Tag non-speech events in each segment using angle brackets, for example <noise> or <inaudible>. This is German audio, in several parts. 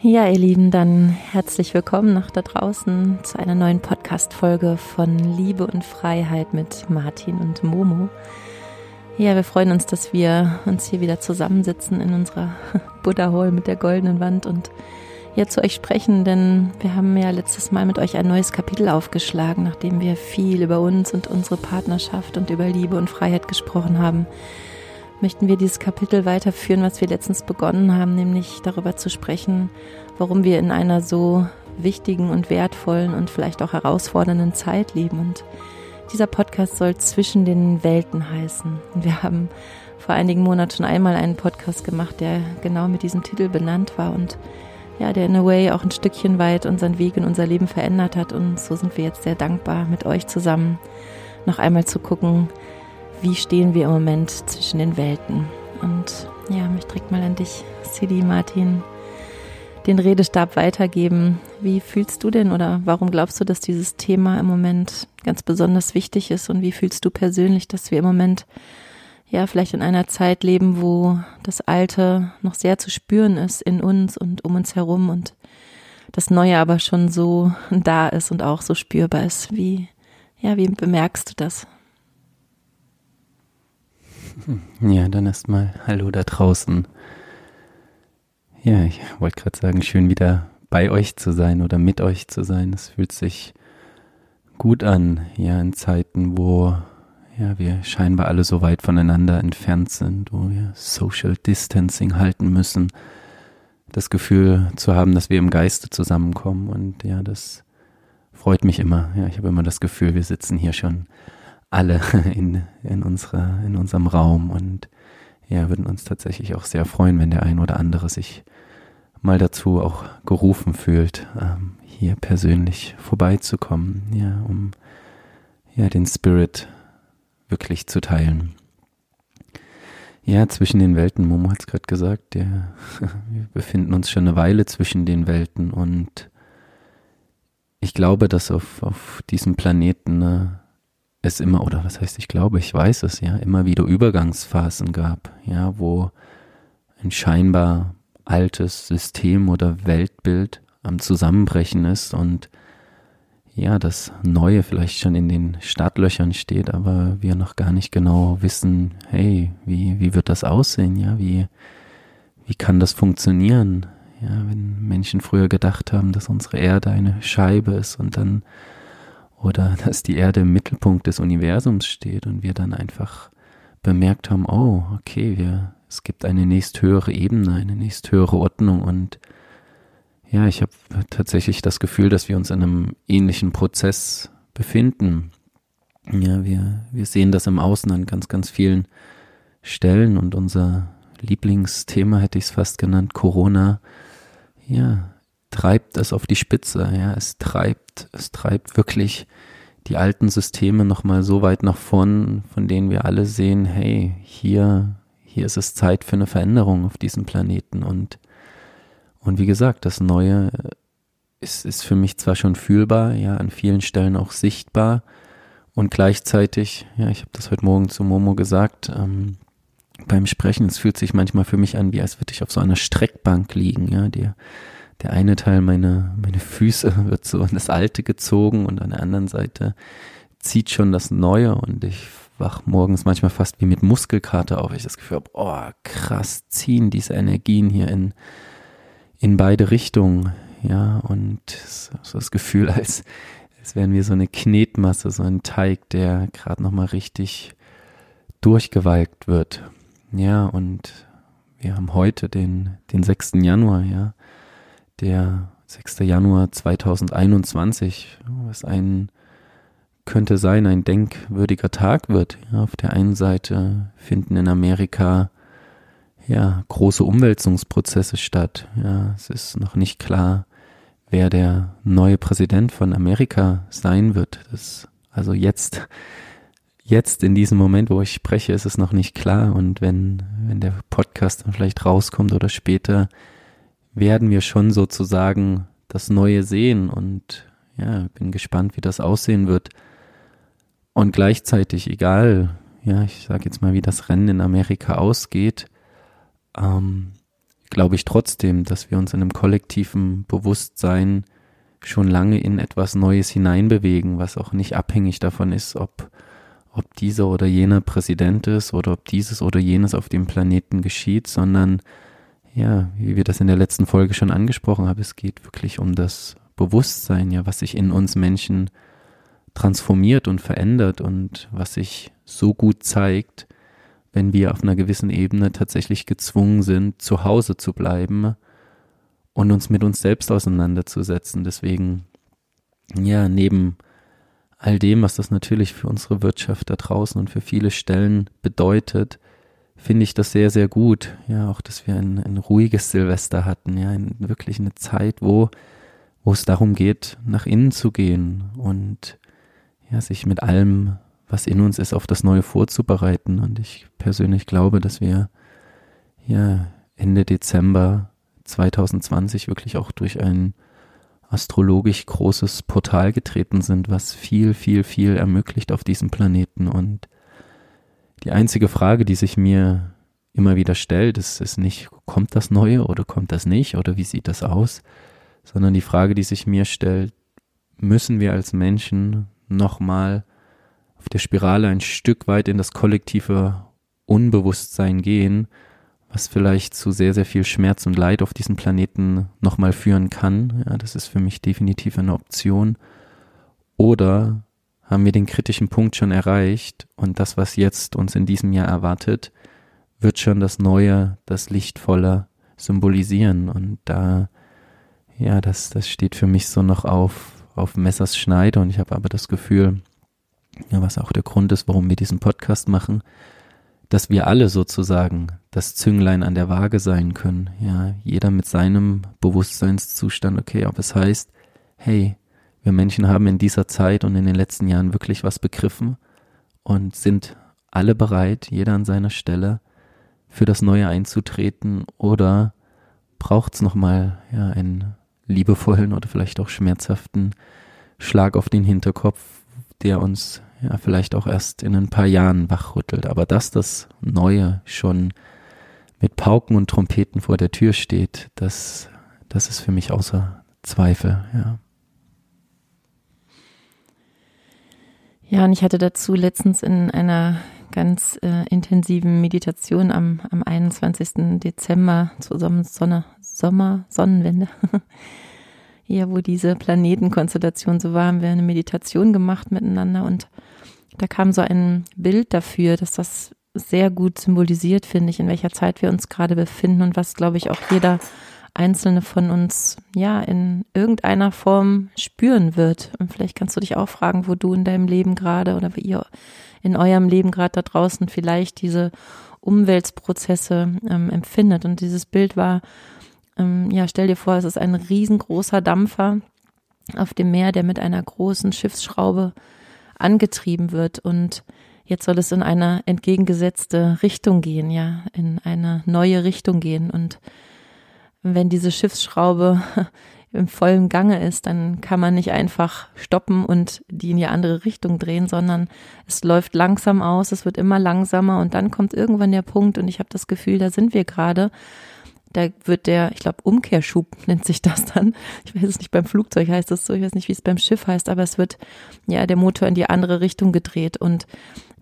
Ja, ihr Lieben, dann herzlich willkommen nach da draußen zu einer neuen Podcast-Folge von Liebe und Freiheit mit Martin und Momo. Ja, wir freuen uns, dass wir uns hier wieder zusammensitzen in unserer <laughs> Buddha Hall mit der goldenen Wand und ja zu euch sprechen, denn wir haben ja letztes Mal mit euch ein neues Kapitel aufgeschlagen, nachdem wir viel über uns und unsere Partnerschaft und über Liebe und Freiheit gesprochen haben möchten wir dieses Kapitel weiterführen, was wir letztens begonnen haben, nämlich darüber zu sprechen, warum wir in einer so wichtigen und wertvollen und vielleicht auch herausfordernden Zeit leben. Und dieser Podcast soll zwischen den Welten heißen. Wir haben vor einigen Monaten schon einmal einen Podcast gemacht, der genau mit diesem Titel benannt war und ja, der in a way auch ein Stückchen weit unseren Weg in unser Leben verändert hat. Und so sind wir jetzt sehr dankbar, mit euch zusammen noch einmal zu gucken, wie stehen wir im Moment zwischen den Welten. Und ja, mich trägt mal an dich, Sidi Martin, den Redestab weitergeben. Wie fühlst du denn oder warum glaubst du, dass dieses Thema im Moment ganz besonders wichtig ist? Und wie fühlst du persönlich, dass wir im Moment ja vielleicht in einer Zeit leben, wo das Alte noch sehr zu spüren ist in uns und um uns herum und das Neue aber schon so da ist und auch so spürbar ist? Wie, ja, wie bemerkst du das? Ja, dann erstmal Hallo da draußen. Ja, ich wollte gerade sagen, schön wieder bei euch zu sein oder mit euch zu sein. Es fühlt sich gut an, ja, in Zeiten, wo ja, wir scheinbar alle so weit voneinander entfernt sind, wo wir Social Distancing halten müssen. Das Gefühl zu haben, dass wir im Geiste zusammenkommen und ja, das freut mich immer. Ja, ich habe immer das Gefühl, wir sitzen hier schon alle <laughs> in, in, unserer, in unserem Raum und ja, würden uns tatsächlich auch sehr freuen, wenn der ein oder andere sich mal dazu auch gerufen fühlt, ähm, hier persönlich vorbeizukommen, ja, um ja den Spirit wirklich zu teilen. Ja, zwischen den Welten, Momo hat es gerade gesagt, der, <laughs> wir befinden uns schon eine Weile zwischen den Welten und ich glaube, dass auf, auf diesem Planeten eine es immer, oder was heißt, ich glaube, ich weiß es ja, immer wieder Übergangsphasen gab, ja, wo ein scheinbar altes System oder Weltbild am Zusammenbrechen ist und ja, das Neue vielleicht schon in den Startlöchern steht, aber wir noch gar nicht genau wissen, hey, wie, wie wird das aussehen, ja, wie, wie kann das funktionieren, ja, wenn Menschen früher gedacht haben, dass unsere Erde eine Scheibe ist und dann oder <laughs> dass die Erde im Mittelpunkt des Universums steht und wir dann einfach bemerkt haben, oh, okay, wir, es gibt eine nächsthöhere Ebene, eine nächsthöhere Ordnung und ja, ich habe tatsächlich das Gefühl, dass wir uns in einem ähnlichen Prozess befinden. Ja, wir, wir sehen das im Außen an ganz, ganz vielen Stellen und unser Lieblingsthema hätte ich es fast genannt, Corona. Ja, treibt es auf die Spitze, ja, es treibt, es treibt wirklich die alten Systeme nochmal so weit nach vorn, von denen wir alle sehen, hey, hier, hier ist es Zeit für eine Veränderung auf diesem Planeten. Und, und wie gesagt, das Neue ist, ist für mich zwar schon fühlbar, ja, an vielen Stellen auch sichtbar. Und gleichzeitig, ja, ich habe das heute Morgen zu Momo gesagt, ähm, beim Sprechen, es fühlt sich manchmal für mich an, wie als würde ich auf so einer Streckbank liegen, ja, der der eine Teil meiner meine Füße <laughs> wird so an das Alte gezogen und an der anderen Seite zieht schon das Neue und ich wach morgens manchmal fast wie mit Muskelkater auf. Ich das Gefühl habe, oh krass, ziehen diese Energien hier in, in beide Richtungen. Ja, und so das Gefühl, <laughs> als, als wären wir so eine Knetmasse, so ein Teig, der gerade nochmal richtig durchgewalkt wird. Ja, und wir haben heute den, den 6. Januar, ja der 6. Januar 2021, was ein könnte sein, ein denkwürdiger Tag wird. Ja, auf der einen Seite finden in Amerika ja große Umwälzungsprozesse statt. Ja, es ist noch nicht klar, wer der neue Präsident von Amerika sein wird. Das, also jetzt, jetzt in diesem Moment, wo ich spreche, ist es noch nicht klar. Und wenn, wenn der Podcast dann vielleicht rauskommt oder später, werden wir schon sozusagen das Neue sehen und ja, bin gespannt, wie das aussehen wird. Und gleichzeitig, egal, ja, ich sage jetzt mal, wie das Rennen in Amerika ausgeht, ähm, glaube ich trotzdem, dass wir uns in einem kollektiven Bewusstsein schon lange in etwas Neues hineinbewegen, was auch nicht abhängig davon ist, ob, ob dieser oder jener Präsident ist oder ob dieses oder jenes auf dem Planeten geschieht, sondern ja, wie wir das in der letzten Folge schon angesprochen haben, es geht wirklich um das Bewusstsein, ja, was sich in uns Menschen transformiert und verändert und was sich so gut zeigt, wenn wir auf einer gewissen Ebene tatsächlich gezwungen sind, zu Hause zu bleiben und uns mit uns selbst auseinanderzusetzen. Deswegen, ja, neben all dem, was das natürlich für unsere Wirtschaft da draußen und für viele Stellen bedeutet, finde ich das sehr, sehr gut. Ja, auch, dass wir ein, ein ruhiges Silvester hatten, ja, ein, wirklich eine Zeit, wo, wo es darum geht, nach innen zu gehen und ja, sich mit allem, was in uns ist, auf das Neue vorzubereiten. Und ich persönlich glaube, dass wir ja Ende Dezember 2020 wirklich auch durch ein astrologisch großes Portal getreten sind, was viel, viel, viel ermöglicht auf diesem Planeten. Und die einzige Frage, die sich mir immer wieder stellt, ist, ist nicht, kommt das Neue oder kommt das nicht oder wie sieht das aus, sondern die Frage, die sich mir stellt, müssen wir als Menschen nochmal auf der Spirale ein Stück weit in das kollektive Unbewusstsein gehen, was vielleicht zu sehr, sehr viel Schmerz und Leid auf diesem Planeten nochmal führen kann. Ja, das ist für mich definitiv eine Option. Oder haben wir den kritischen Punkt schon erreicht und das, was jetzt uns in diesem Jahr erwartet, wird schon das Neue, das Lichtvolle symbolisieren. Und da, ja, das, das steht für mich so noch auf, auf Messers Schneide und ich habe aber das Gefühl, ja, was auch der Grund ist, warum wir diesen Podcast machen, dass wir alle sozusagen das Zünglein an der Waage sein können. Ja, jeder mit seinem Bewusstseinszustand. Okay, ob es heißt, hey, wir Menschen haben in dieser Zeit und in den letzten Jahren wirklich was begriffen und sind alle bereit, jeder an seiner Stelle, für das Neue einzutreten oder braucht es nochmal ja, einen liebevollen oder vielleicht auch schmerzhaften Schlag auf den Hinterkopf, der uns ja vielleicht auch erst in ein paar Jahren wachrüttelt. Aber dass das Neue schon mit Pauken und Trompeten vor der Tür steht, das, das ist für mich außer Zweifel, ja. Ja, und ich hatte dazu letztens in einer ganz äh, intensiven Meditation am, am 21. Dezember zur Sonne, Sommer, Sonnenwende <laughs> ja, wo diese Planetenkonstellation so war, haben wir eine Meditation gemacht miteinander und da kam so ein Bild dafür, dass das sehr gut symbolisiert, finde ich, in welcher Zeit wir uns gerade befinden und was, glaube ich, auch jeder einzelne von uns ja in irgendeiner Form spüren wird. Und vielleicht kannst du dich auch fragen, wo du in deinem Leben gerade oder wie ihr in eurem Leben gerade da draußen vielleicht diese Umweltprozesse ähm, empfindet. Und dieses Bild war ähm, ja, stell dir vor, es ist ein riesengroßer Dampfer auf dem Meer, der mit einer großen Schiffsschraube angetrieben wird und jetzt soll es in eine entgegengesetzte Richtung gehen, ja, in eine neue Richtung gehen und wenn diese Schiffsschraube <laughs> im vollen Gange ist, dann kann man nicht einfach stoppen und die in die andere Richtung drehen, sondern es läuft langsam aus, es wird immer langsamer und dann kommt irgendwann der Punkt und ich habe das Gefühl, da sind wir gerade, da wird der, ich glaube, Umkehrschub <laughs> nennt sich das dann. Ich weiß es nicht, beim Flugzeug heißt es so, ich weiß nicht, wie es beim Schiff heißt, aber es wird ja der Motor in die andere Richtung gedreht und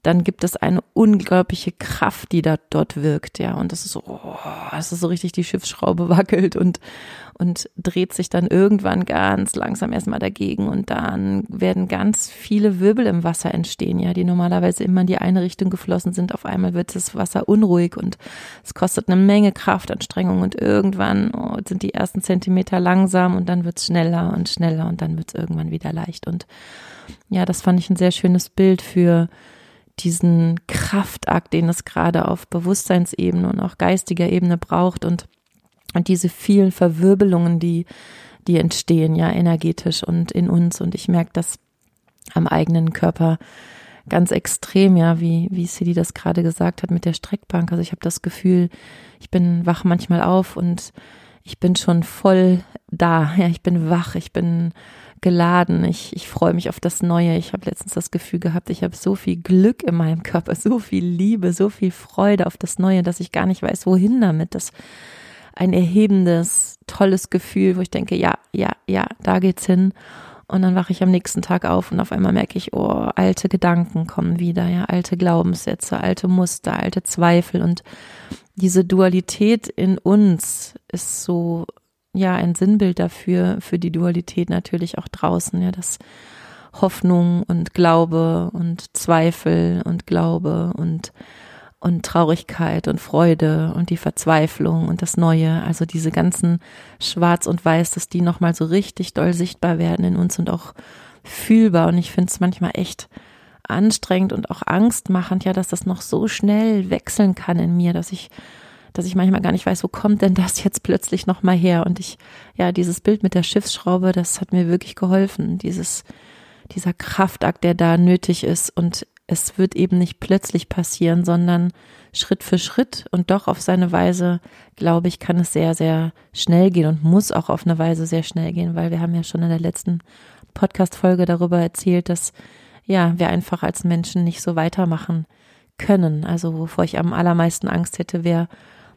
dann gibt es eine unglaubliche Kraft, die da dort wirkt, ja. Und das ist so, oh, ist so richtig, die Schiffsschraube <laughs> wackelt und, und dreht sich dann irgendwann ganz langsam erstmal dagegen und dann werden ganz viele Wirbel im Wasser entstehen, ja, die normalerweise immer in die eine Richtung geflossen sind. Auf einmal wird das Wasser unruhig und es kostet eine Menge Kraftanstrengung und irgendwann oh, sind die ersten Zentimeter langsam und dann wird es schneller und schneller und dann wird es irgendwann wieder leicht. Und ja, das fand ich ein sehr schönes Bild für diesen Kraftakt, den es gerade auf Bewusstseinsebene und auch geistiger Ebene braucht und, und diese vielen Verwirbelungen, die, die entstehen, ja, energetisch und in uns. Und ich merke das am eigenen Körper ganz extrem, ja, wie, wie Sidi das gerade gesagt hat mit der Streckbank. Also ich habe das Gefühl, ich bin wach manchmal auf und ich bin schon voll da. Ja, ich bin wach, ich bin geladen. Ich, ich freue mich auf das Neue. Ich habe letztens das Gefühl gehabt, ich habe so viel Glück in meinem Körper, so viel Liebe, so viel Freude auf das Neue, dass ich gar nicht weiß, wohin damit. Das ein erhebendes, tolles Gefühl, wo ich denke, ja, ja, ja, da geht's hin. Und dann wache ich am nächsten Tag auf und auf einmal merke ich, oh, alte Gedanken kommen wieder, ja, alte Glaubenssätze, alte Muster, alte Zweifel und diese Dualität in uns ist so, ja, ein Sinnbild dafür, für die Dualität natürlich auch draußen, ja, das Hoffnung und Glaube und Zweifel und Glaube und und Traurigkeit und Freude und die Verzweiflung und das Neue, also diese ganzen Schwarz und Weiß, dass die nochmal so richtig doll sichtbar werden in uns und auch fühlbar. Und ich finde es manchmal echt anstrengend und auch angstmachend, ja, dass das noch so schnell wechseln kann in mir, dass ich, dass ich manchmal gar nicht weiß, wo kommt denn das jetzt plötzlich nochmal her? Und ich, ja, dieses Bild mit der Schiffsschraube, das hat mir wirklich geholfen. Dieses, dieser Kraftakt, der da nötig ist und es wird eben nicht plötzlich passieren, sondern Schritt für Schritt und doch auf seine Weise, glaube ich, kann es sehr, sehr schnell gehen und muss auch auf eine Weise sehr schnell gehen, weil wir haben ja schon in der letzten Podcast-Folge darüber erzählt, dass ja, wir einfach als Menschen nicht so weitermachen können. Also wovor ich am allermeisten Angst hätte, wäre,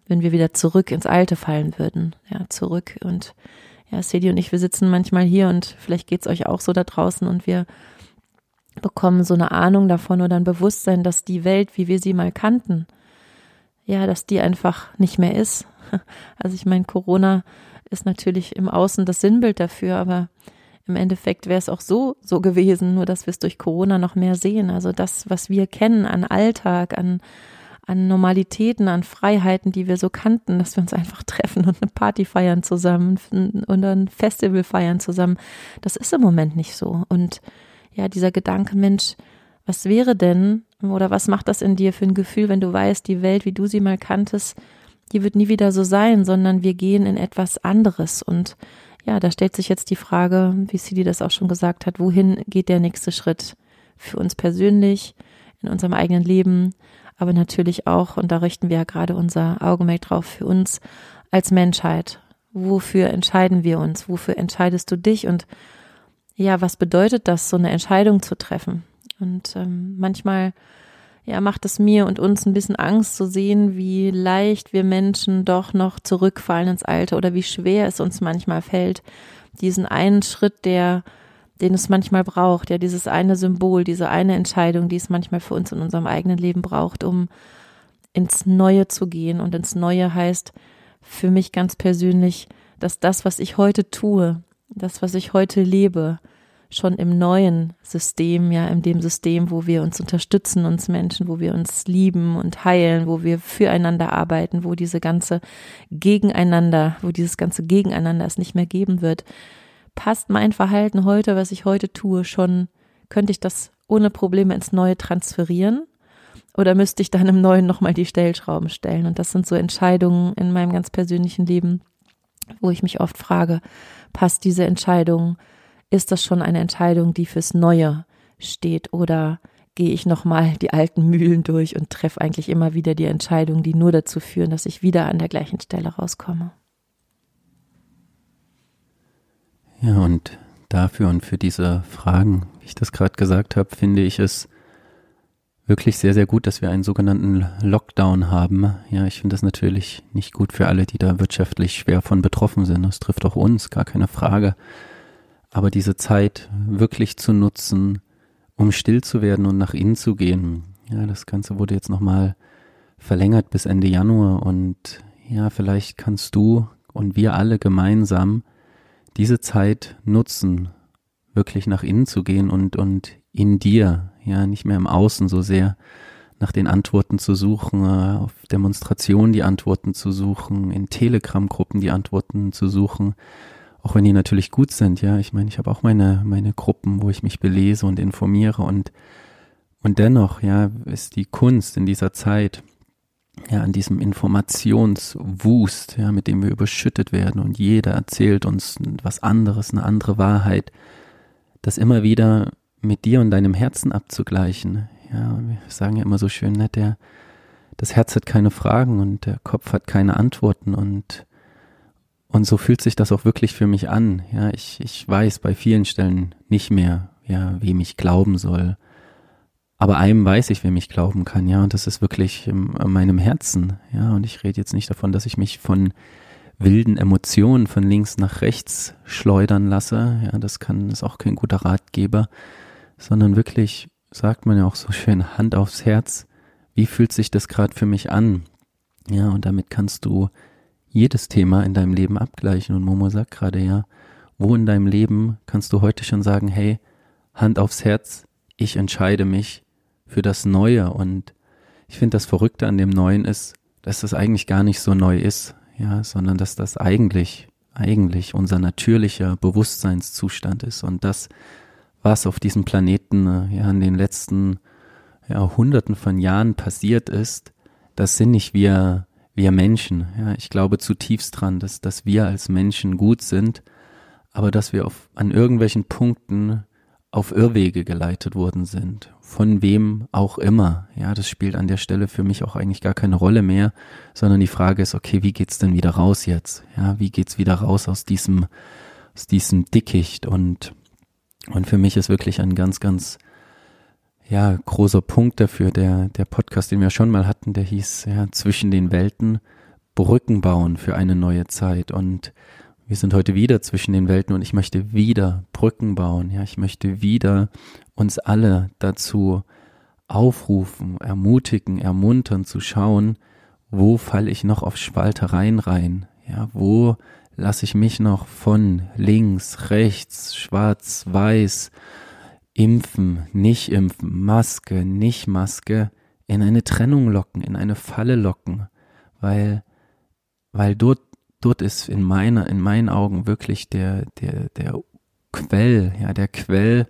wenn wir wieder zurück ins Alte fallen würden. Ja, zurück und ja, Sedi und ich, wir sitzen manchmal hier und vielleicht geht's euch auch so da draußen und wir bekommen so eine Ahnung davon oder ein Bewusstsein, dass die Welt, wie wir sie mal kannten, ja, dass die einfach nicht mehr ist. <laughs> Also ich meine, Corona ist natürlich im Außen das Sinnbild dafür, aber im Endeffekt wäre es auch so so gewesen, nur dass wir es durch Corona noch mehr sehen. Also das, was wir kennen an Alltag, an an Normalitäten, an Freiheiten, die wir so kannten, dass wir uns einfach <laughs> treffen und eine Party feiern zusammen und ein Festival feiern zusammen. Das ist im Moment nicht so. Und ja, dieser Gedanke, Mensch, was wäre denn oder was macht das in dir für ein Gefühl, wenn du weißt, die Welt, wie du sie mal kanntest, die wird nie wieder so sein, sondern wir gehen in etwas anderes. Und ja, da stellt sich jetzt die Frage, wie Sidi das auch schon gesagt hat, wohin geht der nächste Schritt für uns persönlich, in unserem eigenen Leben, aber natürlich auch, und da richten wir ja gerade unser Augenmerk drauf, für uns als Menschheit. Wofür entscheiden wir uns? Wofür entscheidest du dich? Und ja, was bedeutet das, so eine Entscheidung zu treffen? Und ähm, manchmal ja, macht es mir und uns ein bisschen Angst zu sehen, wie leicht wir Menschen doch noch zurückfallen ins Alter oder wie schwer es uns manchmal fällt, diesen einen Schritt, der, den es manchmal braucht, ja, dieses eine Symbol, diese eine Entscheidung, die es manchmal für uns in unserem eigenen Leben braucht, um ins Neue zu gehen. Und ins Neue heißt für mich ganz persönlich, dass das, was ich heute tue, das, was ich heute lebe, schon im neuen System, ja, in dem System, wo wir uns unterstützen, uns Menschen, wo wir uns lieben und heilen, wo wir füreinander arbeiten, wo diese ganze Gegeneinander, wo dieses ganze Gegeneinander es nicht mehr geben wird, passt mein Verhalten heute, was ich heute tue, schon, könnte ich das ohne Probleme ins Neue transferieren? Oder müsste ich dann im Neuen nochmal die Stellschrauben stellen? Und das sind so Entscheidungen in meinem ganz persönlichen Leben, wo ich mich oft frage, passt diese Entscheidung ist das schon eine Entscheidung, die fürs Neue steht oder gehe ich nochmal die alten Mühlen durch und treffe eigentlich immer wieder die Entscheidungen, die nur dazu führen, dass ich wieder an der gleichen Stelle rauskomme. Ja, und dafür und für diese Fragen, wie ich das gerade gesagt habe, finde ich es wirklich sehr, sehr gut, dass wir einen sogenannten Lockdown haben. Ja, ich finde das natürlich nicht gut für alle, die da wirtschaftlich schwer von betroffen sind. Das trifft auch uns, gar keine Frage. Aber diese Zeit wirklich zu nutzen, um still zu werden und nach innen zu gehen. Ja, das Ganze wurde jetzt nochmal verlängert bis Ende Januar und ja, vielleicht kannst du und wir alle gemeinsam diese Zeit nutzen, wirklich nach innen zu gehen und, und in dir, ja, nicht mehr im Außen so sehr nach den Antworten zu suchen, äh, auf Demonstrationen die Antworten zu suchen, in Telegram-Gruppen die Antworten zu suchen, auch wenn die natürlich gut sind, ja. Ich meine, ich habe auch meine, meine Gruppen, wo ich mich belese und informiere und, und dennoch, ja, ist die Kunst in dieser Zeit, ja, an diesem Informationswust, ja, mit dem wir überschüttet werden und jeder erzählt uns was anderes, eine andere Wahrheit, das immer wieder mit dir und deinem Herzen abzugleichen. Ja, wir sagen ja immer so schön, ne, der, das Herz hat keine Fragen und der Kopf hat keine Antworten und und so fühlt sich das auch wirklich für mich an. Ja, ich, ich weiß bei vielen Stellen nicht mehr, ja, wem ich glauben soll. Aber einem weiß ich, wem ich glauben kann, ja, und das ist wirklich in, in meinem Herzen, ja, und ich rede jetzt nicht davon, dass ich mich von wilden Emotionen von links nach rechts schleudern lasse. Ja, das kann, ist auch kein guter Ratgeber, sondern wirklich, sagt man ja auch so schön, Hand aufs Herz. Wie fühlt sich das gerade für mich an? Ja, und damit kannst du jedes Thema in deinem Leben abgleichen. Und Momo sagt gerade ja, wo in deinem Leben kannst du heute schon sagen, hey, Hand aufs Herz, ich entscheide mich für das Neue. Und ich finde, das Verrückte an dem Neuen ist, dass das eigentlich gar nicht so neu ist, ja, sondern dass das eigentlich, eigentlich unser natürlicher Bewusstseinszustand ist und das, was auf diesem Planeten äh, ja in den letzten ja, Hunderten von Jahren passiert ist, das sind nicht wir, wir Menschen. Ja, ich glaube zutiefst dran, dass, dass wir als Menschen gut sind, aber dass wir auf, an irgendwelchen Punkten auf Irrwege geleitet worden sind. Von wem auch immer. Ja, das spielt an der Stelle für mich auch eigentlich gar keine Rolle mehr, sondern die Frage ist, okay, wie geht's denn wieder raus jetzt? Ja, wie geht's wieder raus aus diesem, aus diesem Dickicht? Und, und für mich ist wirklich ein ganz, ganz, ja, großer Punkt dafür, der, der Podcast, den wir schon mal hatten, der hieß, ja, zwischen den Welten, Brücken bauen für eine neue Zeit. Und wir sind heute wieder zwischen den Welten und ich möchte wieder Brücken bauen. Ja, ich möchte wieder uns alle dazu aufrufen, ermutigen, ermuntern zu schauen, wo falle ich noch auf Spaltereien rein? Ja, wo lasse ich mich noch von links, rechts, schwarz, weiß, impfen, nicht impfen, Maske, nicht Maske in eine Trennung locken, in eine Falle locken, weil, weil dort dort ist in meiner, in meinen Augen wirklich der, der, der Quell, ja, der Quell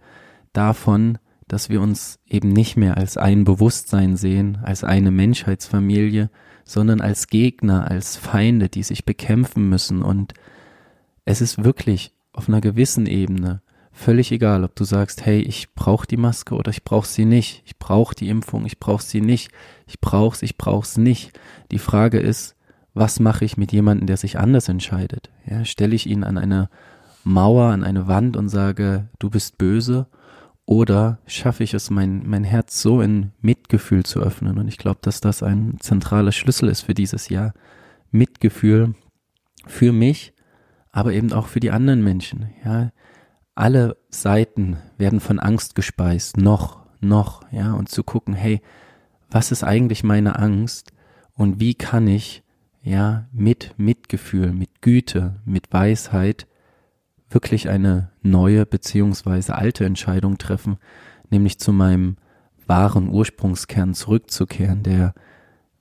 davon, dass wir uns eben nicht mehr als ein Bewusstsein sehen, als eine Menschheitsfamilie, sondern als Gegner, als Feinde, die sich bekämpfen müssen. Und es ist wirklich auf einer gewissen Ebene völlig egal, ob du sagst, hey, ich brauche die Maske oder ich brauche sie nicht, ich brauche die Impfung, ich brauche sie nicht, ich brauch's, ich brauch's nicht. Die Frage ist, was mache ich mit jemandem, der sich anders entscheidet? Ja, stelle ich ihn an eine Mauer, an eine Wand und sage, du bist böse? Oder schaffe ich es, mein, mein Herz so in Mitgefühl zu öffnen? Und ich glaube, dass das ein zentraler Schlüssel ist für dieses Jahr. Mitgefühl für mich, aber eben auch für die anderen Menschen. Ja, alle Seiten werden von Angst gespeist, noch, noch, ja, und zu gucken, hey, was ist eigentlich meine Angst und wie kann ich ja, mit Mitgefühl, mit Güte, mit Weisheit wirklich eine neue beziehungsweise alte Entscheidung treffen, nämlich zu meinem wahren Ursprungskern zurückzukehren, der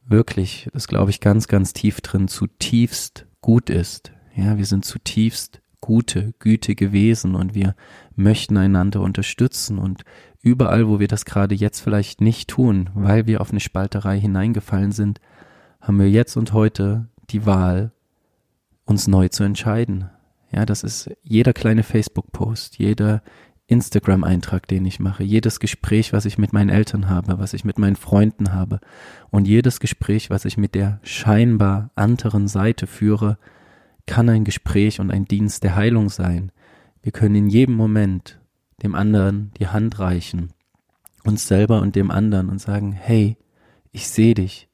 wirklich, das glaube ich ganz, ganz tief drin, zutiefst gut ist. Ja, wir sind zutiefst gute, gütige Wesen und wir möchten einander unterstützen und überall, wo wir das gerade jetzt vielleicht nicht tun, weil wir auf eine Spalterei hineingefallen sind, haben wir jetzt und heute die Wahl, uns neu zu entscheiden. Ja, das ist jeder kleine Facebook-Post, jeder Instagram-Eintrag, den ich mache, jedes Gespräch, was ich mit meinen Eltern habe, was ich mit meinen Freunden habe und jedes Gespräch, was ich mit der scheinbar anderen Seite führe, kann ein Gespräch und ein Dienst der Heilung sein. Wir können in jedem Moment dem anderen die Hand reichen, uns selber und dem anderen und sagen, hey, ich sehe dich,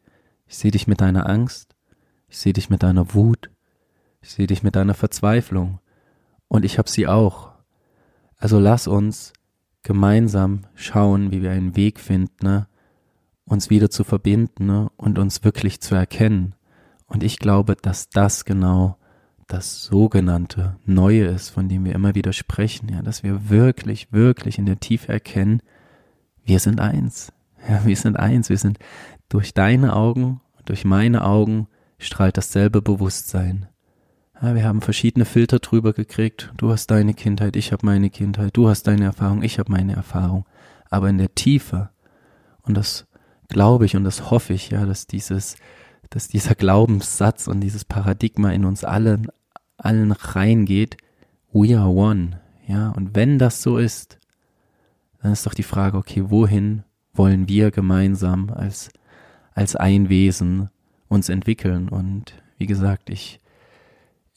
ich sehe dich mit deiner Angst, ich sehe dich mit deiner Wut, ich sehe dich mit deiner Verzweiflung und ich habe sie auch. Also lass uns gemeinsam schauen, wie wir einen Weg finden, ne, uns wieder zu verbinden ne, und uns wirklich zu erkennen. Und ich glaube, dass das genau das sogenannte Neue ist, von dem wir immer wieder sprechen, ja, dass wir wirklich, wirklich in der Tiefe erkennen, wir sind eins. Ja, wir sind eins, wir sind durch deine Augen durch meine Augen strahlt dasselbe Bewusstsein. Ja, wir haben verschiedene Filter drüber gekriegt. Du hast deine Kindheit, ich habe meine Kindheit, du hast deine Erfahrung, ich habe meine Erfahrung. Aber in der Tiefe, und das glaube ich und das hoffe ich, ja, dass dieses, dass dieser Glaubenssatz und dieses Paradigma in uns allen, allen reingeht, we are one. Ja, und wenn das so ist, dann ist doch die Frage, okay, wohin wollen wir gemeinsam als, als ein Wesen uns entwickeln. Und wie gesagt, ich,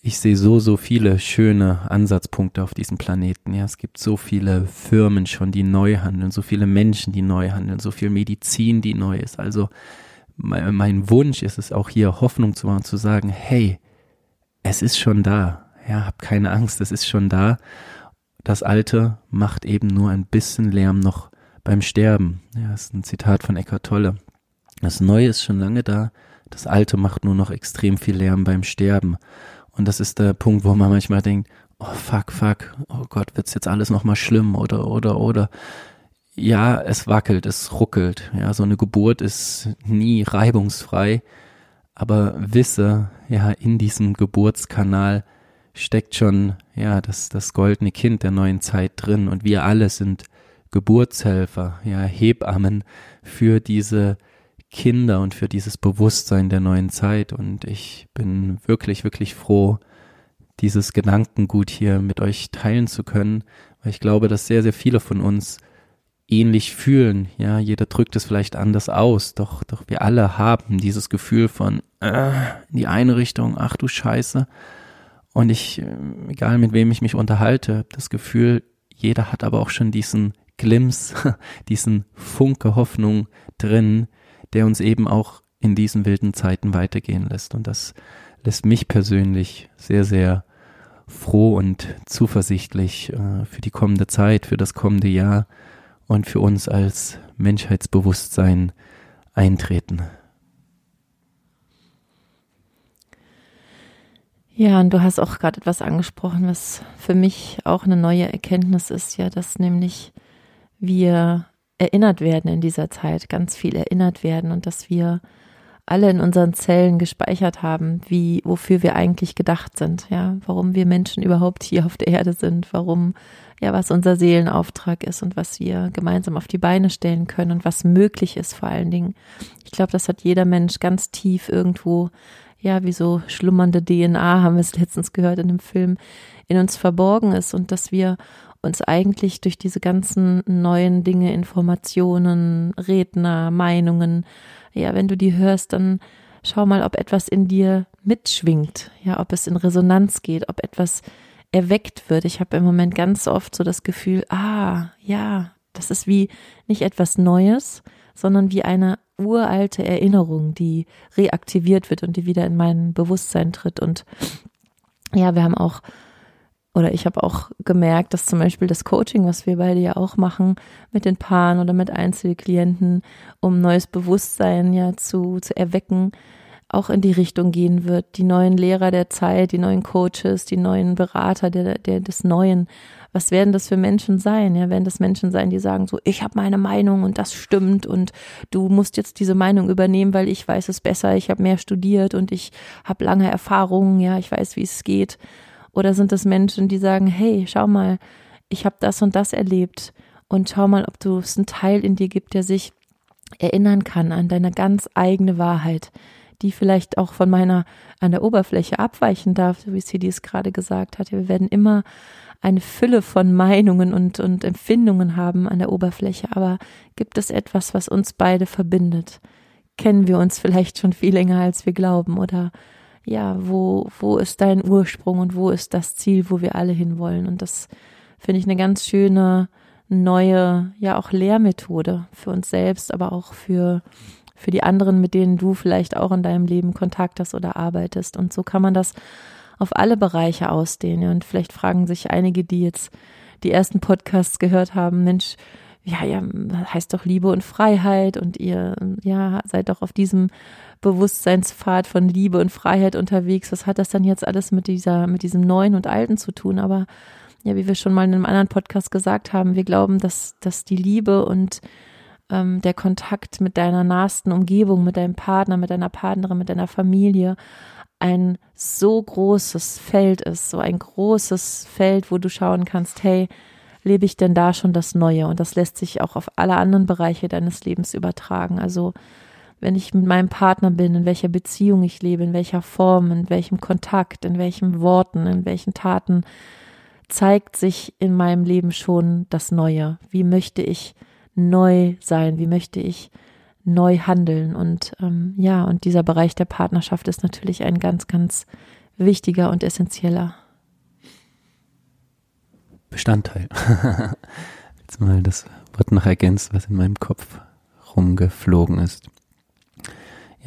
ich sehe so, so viele schöne Ansatzpunkte auf diesem Planeten. Ja, es gibt so viele Firmen schon, die neu handeln, so viele Menschen, die neu handeln, so viel Medizin, die neu ist. Also mein, mein Wunsch ist es auch hier Hoffnung zu machen, zu sagen, hey, es ist schon da. Ja, hab keine Angst, es ist schon da. Das Alte macht eben nur ein bisschen Lärm noch beim Sterben. Ja, das ist ein Zitat von Eckhart Tolle. Das Neue ist schon lange da, das Alte macht nur noch extrem viel Lärm beim Sterben. Und das ist der Punkt, wo man manchmal denkt, oh fuck, fuck, oh Gott, wird's jetzt alles nochmal schlimm oder, oder, oder. Ja, es wackelt, es ruckelt. Ja, so eine Geburt ist nie reibungsfrei. Aber wisse, ja, in diesem Geburtskanal steckt schon, ja, das, das goldene Kind der neuen Zeit drin. Und wir alle sind Geburtshelfer, ja, Hebammen für diese Kinder und für dieses Bewusstsein der neuen Zeit. Und ich bin wirklich, wirklich froh, dieses Gedankengut hier mit euch teilen zu können, weil ich glaube, dass sehr, sehr viele von uns ähnlich fühlen. Ja, jeder drückt es vielleicht anders aus, doch, doch wir alle haben dieses Gefühl von äh, in die eine Richtung, ach du Scheiße. Und ich, äh, egal mit wem ich mich unterhalte, das Gefühl, jeder hat aber auch schon diesen Glimps, <laughs> diesen Funke Hoffnung drin, der uns eben auch in diesen wilden Zeiten weitergehen lässt. Und das lässt mich persönlich sehr, sehr froh und zuversichtlich äh, für die kommende Zeit, für das kommende Jahr und für uns als Menschheitsbewusstsein eintreten. Ja, und du hast auch gerade etwas angesprochen, was für mich auch eine neue Erkenntnis ist, ja, dass nämlich wir erinnert werden in dieser Zeit, ganz viel erinnert werden und dass wir alle in unseren Zellen gespeichert haben, wie, wofür wir eigentlich gedacht sind, ja, warum wir Menschen überhaupt hier auf der Erde sind, warum, ja, was unser Seelenauftrag ist und was wir gemeinsam auf die Beine stellen können und was möglich ist vor allen Dingen. Ich glaube, das hat jeder Mensch ganz tief irgendwo, ja, wie so schlummernde DNA, haben wir es letztens gehört in dem Film, in uns verborgen ist und dass wir uns eigentlich durch diese ganzen neuen Dinge, Informationen, Redner, Meinungen, ja, wenn du die hörst, dann schau mal, ob etwas in dir mitschwingt, ja, ob es in Resonanz geht, ob etwas erweckt wird. Ich habe im Moment ganz oft so das Gefühl, ah, ja, das ist wie nicht etwas Neues, sondern wie eine uralte Erinnerung, die reaktiviert wird und die wieder in mein Bewusstsein tritt. Und ja, wir haben auch oder ich habe auch gemerkt, dass zum Beispiel das Coaching, was wir beide ja auch machen, mit den Paaren oder mit Einzelklienten, um neues Bewusstsein ja zu, zu erwecken, auch in die Richtung gehen wird. Die neuen Lehrer der Zeit, die neuen Coaches, die neuen Berater der, der, des Neuen. Was werden das für Menschen sein? Ja, werden das Menschen sein, die sagen so, ich habe meine Meinung und das stimmt und du musst jetzt diese Meinung übernehmen, weil ich weiß es besser, ich habe mehr studiert und ich habe lange Erfahrungen, ja, ich weiß, wie es geht. Oder sind es Menschen, die sagen, hey, schau mal, ich habe das und das erlebt und schau mal, ob du es einen Teil in dir gibt, der sich erinnern kann an deine ganz eigene Wahrheit, die vielleicht auch von meiner an der Oberfläche abweichen darf, so wie Sidi es gerade gesagt hat. Wir werden immer eine Fülle von Meinungen und, und Empfindungen haben an der Oberfläche, aber gibt es etwas, was uns beide verbindet? Kennen wir uns vielleicht schon viel länger, als wir glauben oder ja, wo, wo ist dein Ursprung und wo ist das Ziel, wo wir alle hinwollen. Und das finde ich eine ganz schöne, neue, ja auch Lehrmethode für uns selbst, aber auch für, für die anderen, mit denen du vielleicht auch in deinem Leben Kontakt hast oder arbeitest. Und so kann man das auf alle Bereiche ausdehnen. Und vielleicht fragen sich einige, die jetzt die ersten Podcasts gehört haben, Mensch, ja, ja, heißt doch Liebe und Freiheit und ihr, ja, seid doch auf diesem Bewusstseinspfad von Liebe und Freiheit unterwegs. Was hat das dann jetzt alles mit dieser, mit diesem Neuen und Alten zu tun? Aber ja, wie wir schon mal in einem anderen Podcast gesagt haben, wir glauben, dass, dass die Liebe und ähm, der Kontakt mit deiner nahesten Umgebung, mit deinem Partner, mit deiner Partnerin, mit deiner Familie ein so großes Feld ist, so ein großes Feld, wo du schauen kannst, hey, lebe ich denn da schon das Neue? Und das lässt sich auch auf alle anderen Bereiche deines Lebens übertragen. Also wenn ich mit meinem Partner bin, in welcher Beziehung ich lebe, in welcher Form, in welchem Kontakt, in welchen Worten, in welchen Taten, zeigt sich in meinem Leben schon das Neue. Wie möchte ich neu sein? Wie möchte ich neu handeln? Und ähm, ja, und dieser Bereich der Partnerschaft ist natürlich ein ganz, ganz wichtiger und essentieller. Bestandteil. <laughs> Jetzt mal das Wort noch ergänzt, was in meinem Kopf rumgeflogen ist.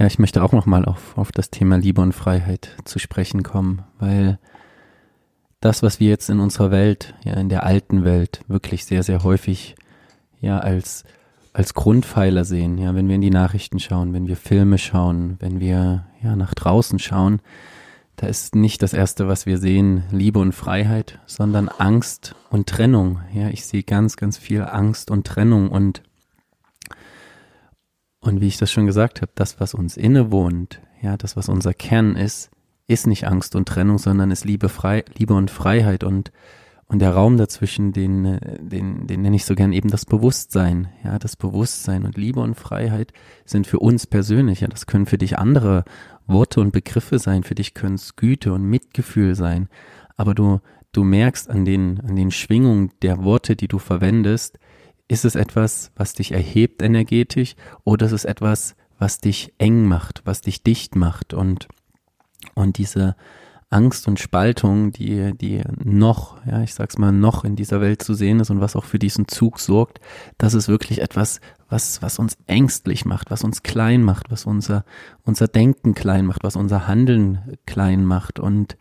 Ja, ich möchte auch nochmal auf, auf das Thema Liebe und Freiheit zu sprechen kommen, weil das, was wir jetzt in unserer Welt, ja, in der alten Welt, wirklich sehr, sehr häufig ja als, als Grundpfeiler sehen, ja, wenn wir in die Nachrichten schauen, wenn wir Filme schauen, wenn wir ja nach draußen schauen, da ist nicht das erste, was wir sehen, Liebe und Freiheit, sondern Angst und Trennung. Ja, ich sehe ganz, ganz viel Angst und Trennung und und wie ich das schon gesagt habe, das, was uns innewohnt, ja, das, was unser Kern ist, ist nicht Angst und Trennung, sondern ist Liebe, frei, Liebe und Freiheit und, und der Raum dazwischen, den, den, den nenne ich so gern eben das Bewusstsein. Ja, das Bewusstsein und Liebe und Freiheit sind für uns persönlich, ja, das können für dich andere Worte und Begriffe sein, für dich können es Güte und Mitgefühl sein, aber du, du merkst an den, an den Schwingungen der Worte, die du verwendest, ist es etwas, was dich erhebt energetisch oder ist es etwas, was dich eng macht, was dich dicht macht? Und, und diese Angst und Spaltung, die, die noch, ja, ich sag's mal, noch in dieser Welt zu sehen ist und was auch für diesen Zug sorgt, das ist wirklich etwas, was, was uns ängstlich macht, was uns klein macht, was unser, unser Denken klein macht, was unser Handeln klein macht. Und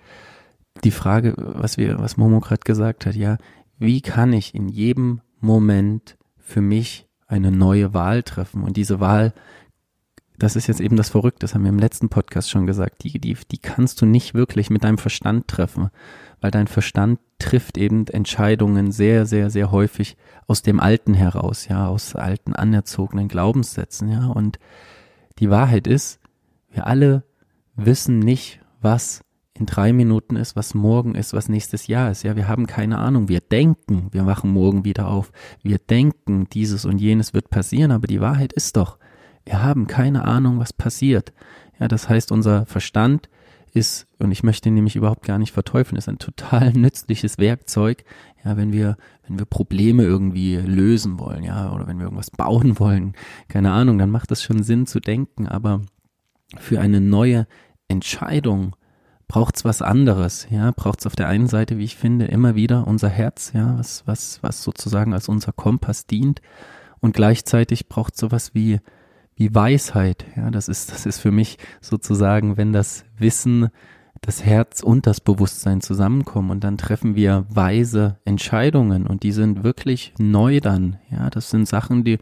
die Frage, was wir, was Momo gerade gesagt hat, ja, wie kann ich in jedem Moment für mich eine neue Wahl treffen. Und diese Wahl, das ist jetzt eben das Verrückte, das haben wir im letzten Podcast schon gesagt, die, die, die kannst du nicht wirklich mit deinem Verstand treffen, weil dein Verstand trifft eben Entscheidungen sehr, sehr, sehr häufig aus dem Alten heraus, ja, aus alten anerzogenen Glaubenssätzen, ja. Und die Wahrheit ist, wir alle wissen nicht, was in drei Minuten ist, was morgen ist, was nächstes Jahr ist. Ja, wir haben keine Ahnung. Wir denken, wir wachen morgen wieder auf. Wir denken, dieses und jenes wird passieren, aber die Wahrheit ist doch, wir haben keine Ahnung, was passiert. Ja, das heißt, unser Verstand ist, und ich möchte ihn nämlich überhaupt gar nicht verteufeln, ist ein total <laughs> nützliches Werkzeug, ja, wenn wir, wenn wir Probleme irgendwie lösen wollen, ja, oder wenn wir irgendwas bauen wollen, keine Ahnung, dann macht es schon Sinn zu denken, aber für eine neue Entscheidung braucht's was anderes, ja, braucht's auf der einen Seite, wie ich finde, immer wieder unser Herz, ja, was, was, was sozusagen als unser Kompass dient. Und gleichzeitig braucht sowas wie, wie Weisheit, ja, das ist, das ist für mich sozusagen, wenn das Wissen, das Herz und das Bewusstsein zusammenkommen und dann treffen wir weise Entscheidungen und die sind wirklich neu dann, ja, das sind Sachen, die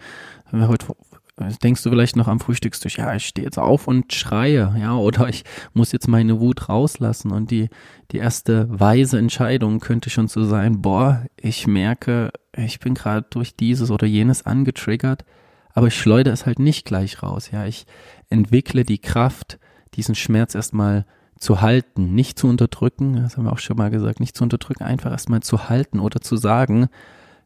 haben wir heute denkst du vielleicht noch am Frühstückstisch, ja, ich stehe jetzt auf und schreie, ja, oder ich muss jetzt meine Wut rauslassen und die, die erste weise Entscheidung könnte schon so sein, boah, ich merke, ich bin gerade durch dieses oder jenes angetriggert, aber ich schleudere es halt nicht gleich raus, ja, ich entwickle die Kraft, diesen Schmerz erstmal zu halten, nicht zu unterdrücken, das haben wir auch schon mal gesagt, nicht zu unterdrücken, einfach erstmal zu halten oder zu sagen,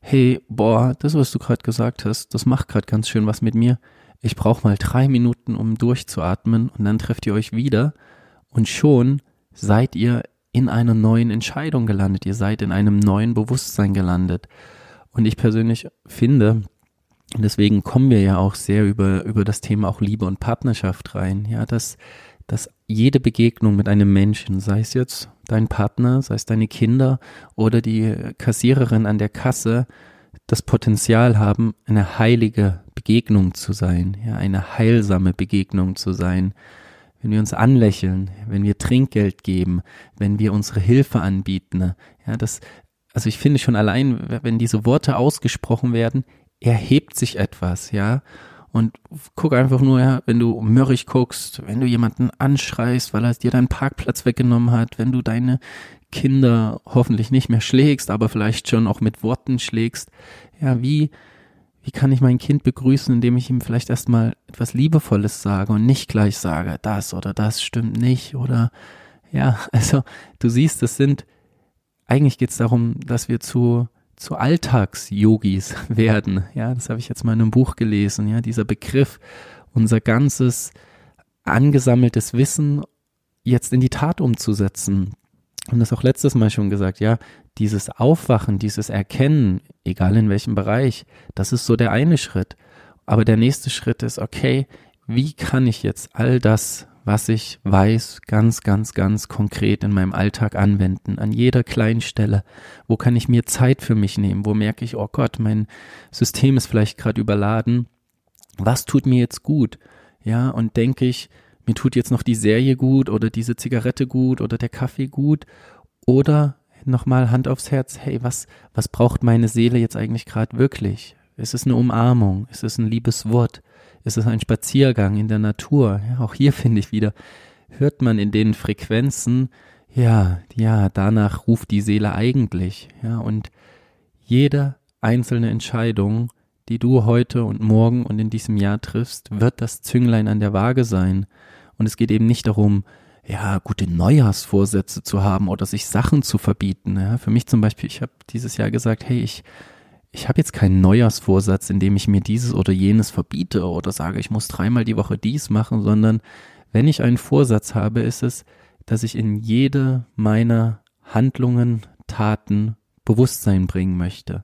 hey, boah, das, was du gerade gesagt hast, das macht gerade ganz schön was mit mir. Ich brauche mal drei Minuten, um durchzuatmen und dann trefft ihr euch wieder und schon seid ihr in einer neuen Entscheidung gelandet. Ihr seid in einem neuen Bewusstsein gelandet. Und ich persönlich finde, deswegen kommen wir ja auch sehr über, über das Thema auch Liebe und Partnerschaft rein. Ja, dass, dass jede Begegnung mit einem Menschen, sei es jetzt dein Partner, sei es deine Kinder oder die Kassiererin an der Kasse, das Potenzial haben, eine heilige Begegnung zu sein, ja, eine heilsame Begegnung zu sein. Wenn wir uns anlächeln, wenn wir Trinkgeld geben, wenn wir unsere Hilfe anbieten, ja, das, also ich finde schon allein, wenn diese Worte ausgesprochen werden, erhebt sich etwas, ja. Und guck einfach nur, ja, wenn du mürrig guckst, wenn du jemanden anschreist, weil er dir deinen Parkplatz weggenommen hat, wenn du deine Kinder hoffentlich nicht mehr schlägst, aber vielleicht schon auch mit Worten schlägst. Ja, wie, wie kann ich mein Kind begrüßen, indem ich ihm vielleicht erstmal etwas Liebevolles sage und nicht gleich sage, das oder das stimmt nicht oder ja, <laughs> also du siehst, es sind, eigentlich geht es darum, dass wir zu zu Alltags-Yogis <laughs> werden. Ja, das habe ich jetzt mal in einem Buch gelesen. Ja, dieser Begriff, unser ganzes angesammeltes Wissen jetzt in die Tat umzusetzen. Und das auch letztes Mal schon gesagt, ja, dieses Aufwachen, dieses Erkennen, egal in welchem Bereich, das ist so der eine Schritt. Aber der nächste Schritt ist, okay, wie kann ich jetzt all das, was ich weiß, ganz, ganz, ganz konkret in meinem Alltag anwenden, an jeder kleinen Stelle. Wo kann ich mir Zeit für mich nehmen? Wo merke ich, oh Gott, mein System ist vielleicht gerade überladen. Was tut mir jetzt gut? ja, und denke ich, mir tut jetzt noch die Serie gut oder diese Zigarette gut oder der Kaffee gut oder nochmal Hand aufs Herz, hey, was, was braucht meine Seele jetzt eigentlich gerade wirklich? Ist es eine Umarmung? Ist es ein liebes Wort? Ist es ein Spaziergang in der Natur? Ja, auch hier <laughs> finde ich wieder, hört man in den Frequenzen, ja, ja, danach ruft die Seele eigentlich, ja, und jede einzelne Entscheidung, die du heute und morgen und in diesem Jahr triffst, wird das Zünglein an der Waage sein. Und es geht eben nicht darum, ja, gute Neujahrsvorsätze zu haben oder sich Sachen zu verbieten. Ja, für mich zum Beispiel, ich habe dieses Jahr gesagt, hey, ich, ich habe jetzt keinen Neujahrsvorsatz, in dem ich mir dieses oder jenes verbiete oder sage, ich muss dreimal die Woche dies machen, sondern wenn ich einen Vorsatz habe, ist es, dass ich in jede meiner Handlungen, Taten Bewusstsein bringen möchte.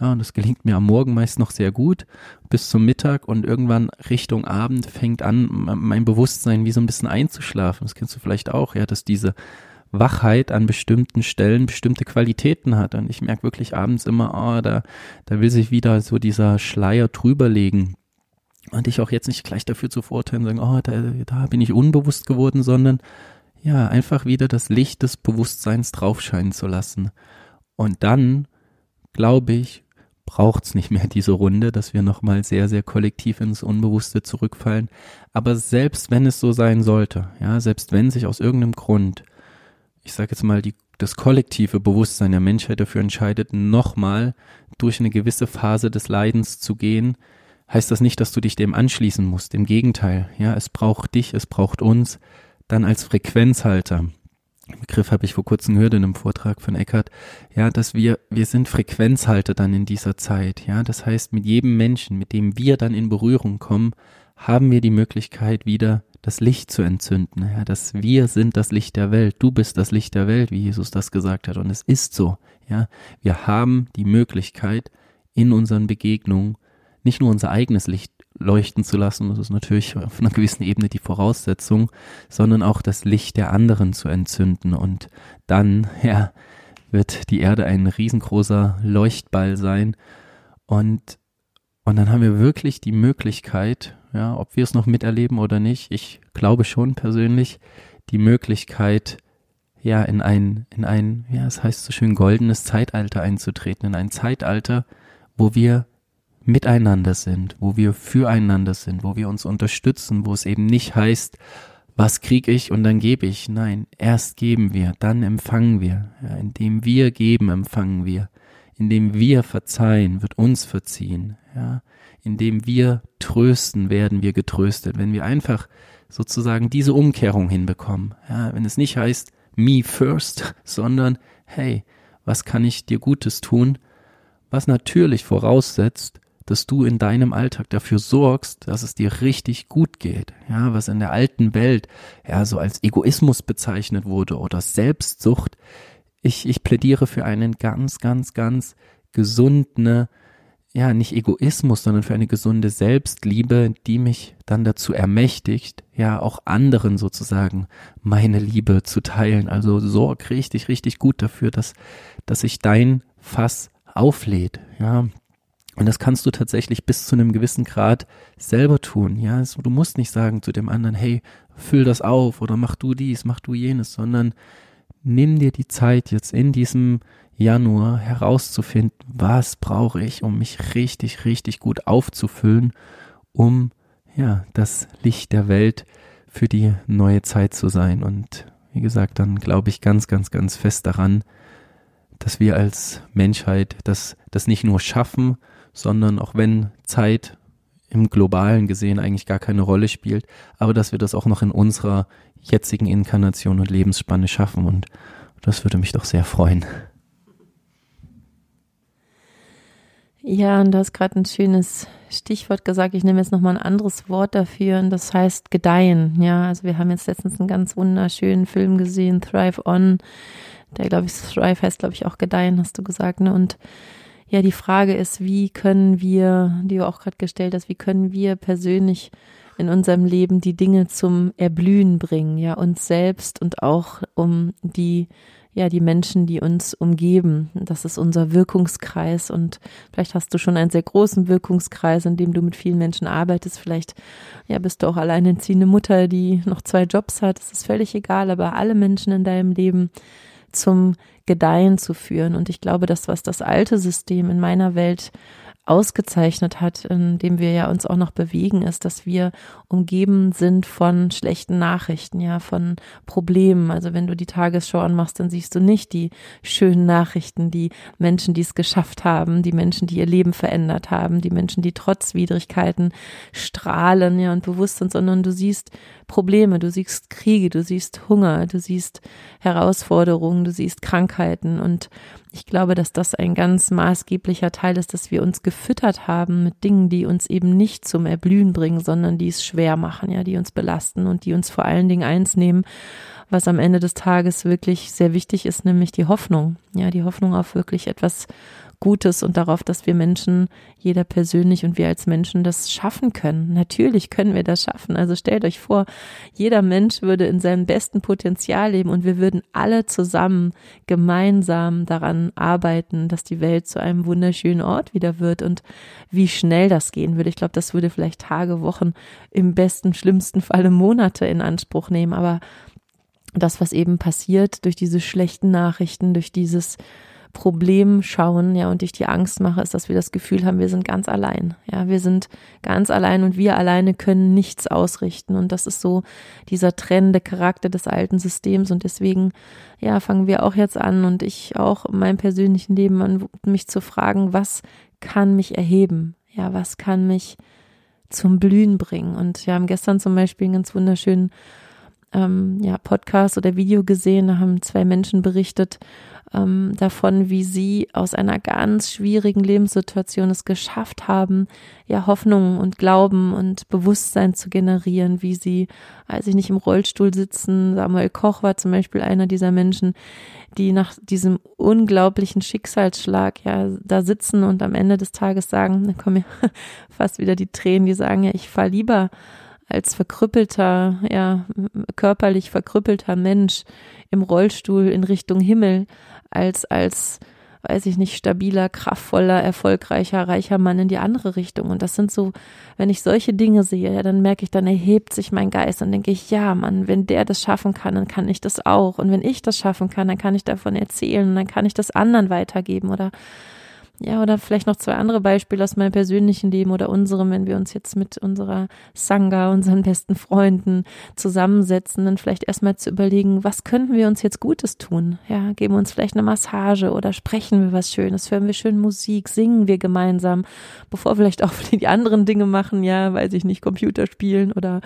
Ja, und das gelingt mir am Morgen meist noch sehr gut bis zum Mittag und irgendwann Richtung Abend fängt an, mein Bewusstsein wie so ein bisschen einzuschlafen. Das kennst du vielleicht auch, ja, dass diese Wachheit an bestimmten Stellen bestimmte Qualitäten hat. Und ich merke wirklich abends immer, oh, da, da will sich wieder so dieser Schleier drüberlegen. Und ich auch jetzt nicht gleich dafür zu verurteilen, sagen, oh, da, da bin ich unbewusst geworden, sondern ja, einfach wieder das Licht des Bewusstseins draufscheinen zu lassen. Und dann, glaube ich, braucht es nicht mehr diese Runde, dass wir nochmal sehr, sehr kollektiv ins Unbewusste zurückfallen. Aber selbst wenn es so sein sollte, ja, selbst wenn sich aus irgendeinem Grund, ich sage jetzt mal, die, das kollektive Bewusstsein der Menschheit dafür entscheidet, nochmal durch eine gewisse Phase des Leidens zu gehen, heißt das nicht, dass du dich dem anschließen musst. Im Gegenteil, ja, es braucht dich, es braucht uns dann als Frequenzhalter Begriff habe ich vor kurzem gehört in einem Vortrag von Eckhart, ja, dass wir, wir sind Frequenzhalter dann in dieser Zeit, ja, das heißt, mit jedem Menschen, mit dem wir dann in Berührung kommen, haben wir die Möglichkeit, wieder das Licht zu entzünden, ja, dass wir sind das Licht der Welt, du bist das Licht der Welt, wie Jesus das gesagt hat, und es ist so, ja, wir haben die Möglichkeit, in unseren Begegnungen nicht nur unser eigenes Licht leuchten zu lassen. Das ist natürlich auf einer gewissen Ebene die Voraussetzung, sondern auch das Licht der anderen zu entzünden. Und dann, ja, wird die Erde ein riesengroßer Leuchtball sein. Und, und dann haben wir wirklich die Möglichkeit, ja, ob wir es noch miterleben oder nicht, ich glaube schon persönlich, die Möglichkeit, ja, in ein, in ein, ja, es heißt so schön, goldenes Zeitalter einzutreten, in ein Zeitalter, wo wir miteinander sind, wo wir füreinander sind, wo wir uns unterstützen, wo es eben nicht heißt, was krieg ich und dann gebe ich. Nein, erst geben wir, dann empfangen wir. Ja, indem wir geben, empfangen wir. Indem wir verzeihen, wird uns verziehen. Ja, indem wir trösten, werden wir getröstet. Wenn wir einfach sozusagen diese Umkehrung hinbekommen. Ja, wenn es nicht heißt, me first, <laughs> sondern, hey, was kann ich dir Gutes tun? Was natürlich voraussetzt, dass du in deinem Alltag dafür sorgst, dass es dir richtig gut geht. Ja, was in der alten Welt ja so als Egoismus bezeichnet wurde oder Selbstsucht. Ich, ich plädiere für einen ganz, ganz, ganz gesunden, ja, nicht Egoismus, sondern für eine gesunde Selbstliebe, die mich dann dazu ermächtigt, ja, auch anderen sozusagen meine Liebe zu teilen. Also sorg richtig, richtig gut dafür, dass, dass sich dein Fass auflädt, ja, und das kannst du tatsächlich bis zu einem gewissen Grad selber tun. Ja, du musst nicht sagen zu dem anderen, hey, füll das auf oder mach du dies, mach du jenes, sondern nimm dir die Zeit jetzt in diesem Januar herauszufinden, was brauche ich, um mich richtig, richtig gut aufzufüllen, um ja, das Licht der Welt für die neue Zeit zu sein. Und wie gesagt, dann glaube ich ganz, ganz, ganz fest daran, dass wir als Menschheit das, das nicht nur schaffen, sondern auch wenn Zeit im globalen gesehen eigentlich gar keine Rolle spielt, aber dass wir das auch noch in unserer jetzigen Inkarnation und Lebensspanne schaffen und das würde mich doch sehr freuen. Ja, und du hast gerade ein schönes Stichwort gesagt. Ich nehme jetzt nochmal ein anderes Wort dafür und das heißt gedeihen. Ja, also wir haben jetzt letztens einen ganz wunderschönen Film gesehen, Thrive On. Der, glaube ich, Thrive heißt, glaube ich, auch gedeihen, hast du gesagt. Ne? Und ja, die Frage ist, wie können wir, die du auch gerade gestellt hast, wie können wir persönlich in unserem Leben die Dinge zum Erblühen bringen, ja, uns selbst und auch um die ja, die Menschen, die uns umgeben. Das ist unser Wirkungskreis und vielleicht hast du schon einen sehr großen Wirkungskreis, in dem du mit vielen Menschen arbeitest. Vielleicht, ja, bist du auch alleinerziehende Mutter, die noch zwei Jobs hat. Das ist völlig egal, aber alle Menschen in deinem Leben zum Gedeihen zu führen. Und ich glaube, das, was das alte System in meiner Welt ausgezeichnet hat, in dem wir ja uns auch noch bewegen, ist, dass wir umgeben sind von schlechten Nachrichten, ja, von Problemen. Also wenn du die Tagesschau anmachst, dann siehst du nicht die schönen Nachrichten, die Menschen, die es geschafft haben, die Menschen, die ihr Leben verändert haben, die Menschen, die trotz Widrigkeiten strahlen, ja, und bewusst sind, sondern du siehst Probleme, du siehst Kriege, du siehst Hunger, du siehst Herausforderungen, du siehst Krankheiten und ich glaube, dass das ein ganz maßgeblicher Teil ist, dass wir uns gefüttert haben mit Dingen, die uns eben nicht zum Erblühen bringen, sondern die es schwer machen, ja, die uns belasten und die uns vor allen Dingen eins nehmen, was am Ende des Tages wirklich sehr wichtig ist, nämlich die Hoffnung. Ja, die Hoffnung auf wirklich etwas Gutes und darauf, dass wir Menschen, jeder persönlich und wir als Menschen das schaffen können. Natürlich können wir das schaffen. Also stellt euch vor, jeder Mensch würde in seinem besten Potenzial leben und wir würden alle zusammen gemeinsam daran arbeiten, dass die Welt zu einem wunderschönen Ort wieder wird und wie schnell das gehen würde. Ich glaube, das würde vielleicht Tage, Wochen, im besten, schlimmsten Falle Monate in Anspruch nehmen. Aber das, was eben passiert durch diese schlechten Nachrichten, durch dieses Problem schauen, ja, und ich die Angst mache, ist, dass wir das Gefühl haben, wir sind ganz allein. Ja, wir sind ganz allein und wir alleine können nichts ausrichten. Und das ist so dieser trennende Charakter des alten Systems. Und deswegen, ja, fangen wir auch jetzt an und ich auch in meinem persönlichen Leben an, mich zu fragen, was kann mich erheben? Ja, was kann mich zum Blühen bringen? Und wir haben gestern zum Beispiel einen ganz wunderschönen ähm, ja, Podcast oder Video gesehen, da haben zwei Menschen berichtet, ähm, davon, wie sie aus einer ganz schwierigen Lebenssituation es geschafft haben, ja Hoffnung und Glauben und Bewusstsein zu generieren, wie sie, als sie nicht im Rollstuhl sitzen, Samuel Koch war zum Beispiel einer dieser Menschen, die nach diesem unglaublichen Schicksalsschlag ja da sitzen und am Ende des Tages sagen, da kommen ja <laughs> fast wieder die Tränen, die sagen ja, ich fahre lieber als verkrüppelter, ja, körperlich verkrüppelter Mensch im Rollstuhl in Richtung Himmel, als als weiß ich nicht, stabiler, kraftvoller, erfolgreicher, reicher Mann in die andere Richtung. Und das sind so, wenn ich solche Dinge sehe, ja, dann merke ich, dann erhebt sich mein Geist und denke ich, ja, Mann, wenn der das schaffen kann, dann kann ich das auch. Und wenn ich das schaffen kann, dann kann ich davon erzählen und dann kann ich das anderen weitergeben oder ja, oder vielleicht noch zwei andere Beispiele aus meinem persönlichen Leben oder unserem, wenn wir uns jetzt mit unserer Sangha, unseren besten Freunden zusammensetzen, dann vielleicht erstmal zu überlegen, was könnten wir uns jetzt Gutes tun? Ja, geben wir uns vielleicht eine Massage oder sprechen wir was Schönes, hören wir schön Musik, singen wir gemeinsam, bevor wir vielleicht auch <laughs> die anderen Dinge machen, ja, weiß ich nicht, Computer spielen oder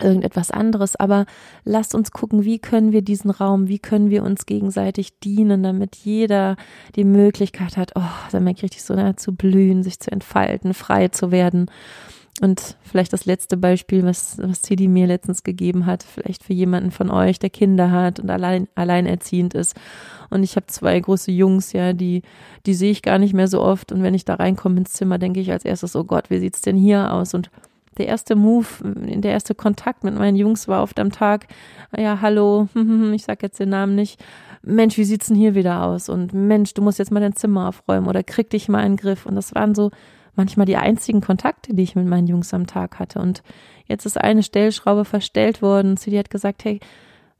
irgendetwas anderes, aber lasst uns gucken, wie können wir diesen Raum, wie können wir uns gegenseitig dienen, damit jeder die Möglichkeit hat, oh, da merke ich richtig so na, zu blühen, sich zu entfalten, frei zu werden. Und vielleicht das letzte Beispiel, was, was Tidi mir letztens gegeben hat, vielleicht für jemanden von euch, der Kinder hat und allein, alleinerziehend ist. Und ich habe zwei große Jungs, ja, die, die sehe ich gar nicht mehr so oft. Und wenn ich da reinkomme ins Zimmer, denke ich als erstes, oh Gott, wie sieht's denn hier aus? Und der erste Move, der erste Kontakt mit meinen Jungs war oft am Tag, ja, hallo, <laughs> ich sag jetzt den Namen nicht, Mensch, wie sieht's denn hier wieder aus? Und Mensch, du musst jetzt mal dein Zimmer aufräumen oder krieg dich mal in den Griff. Und das waren so manchmal die einzigen Kontakte, die ich mit meinen Jungs am Tag hatte. Und jetzt ist eine Stellschraube verstellt worden sie hat gesagt, hey,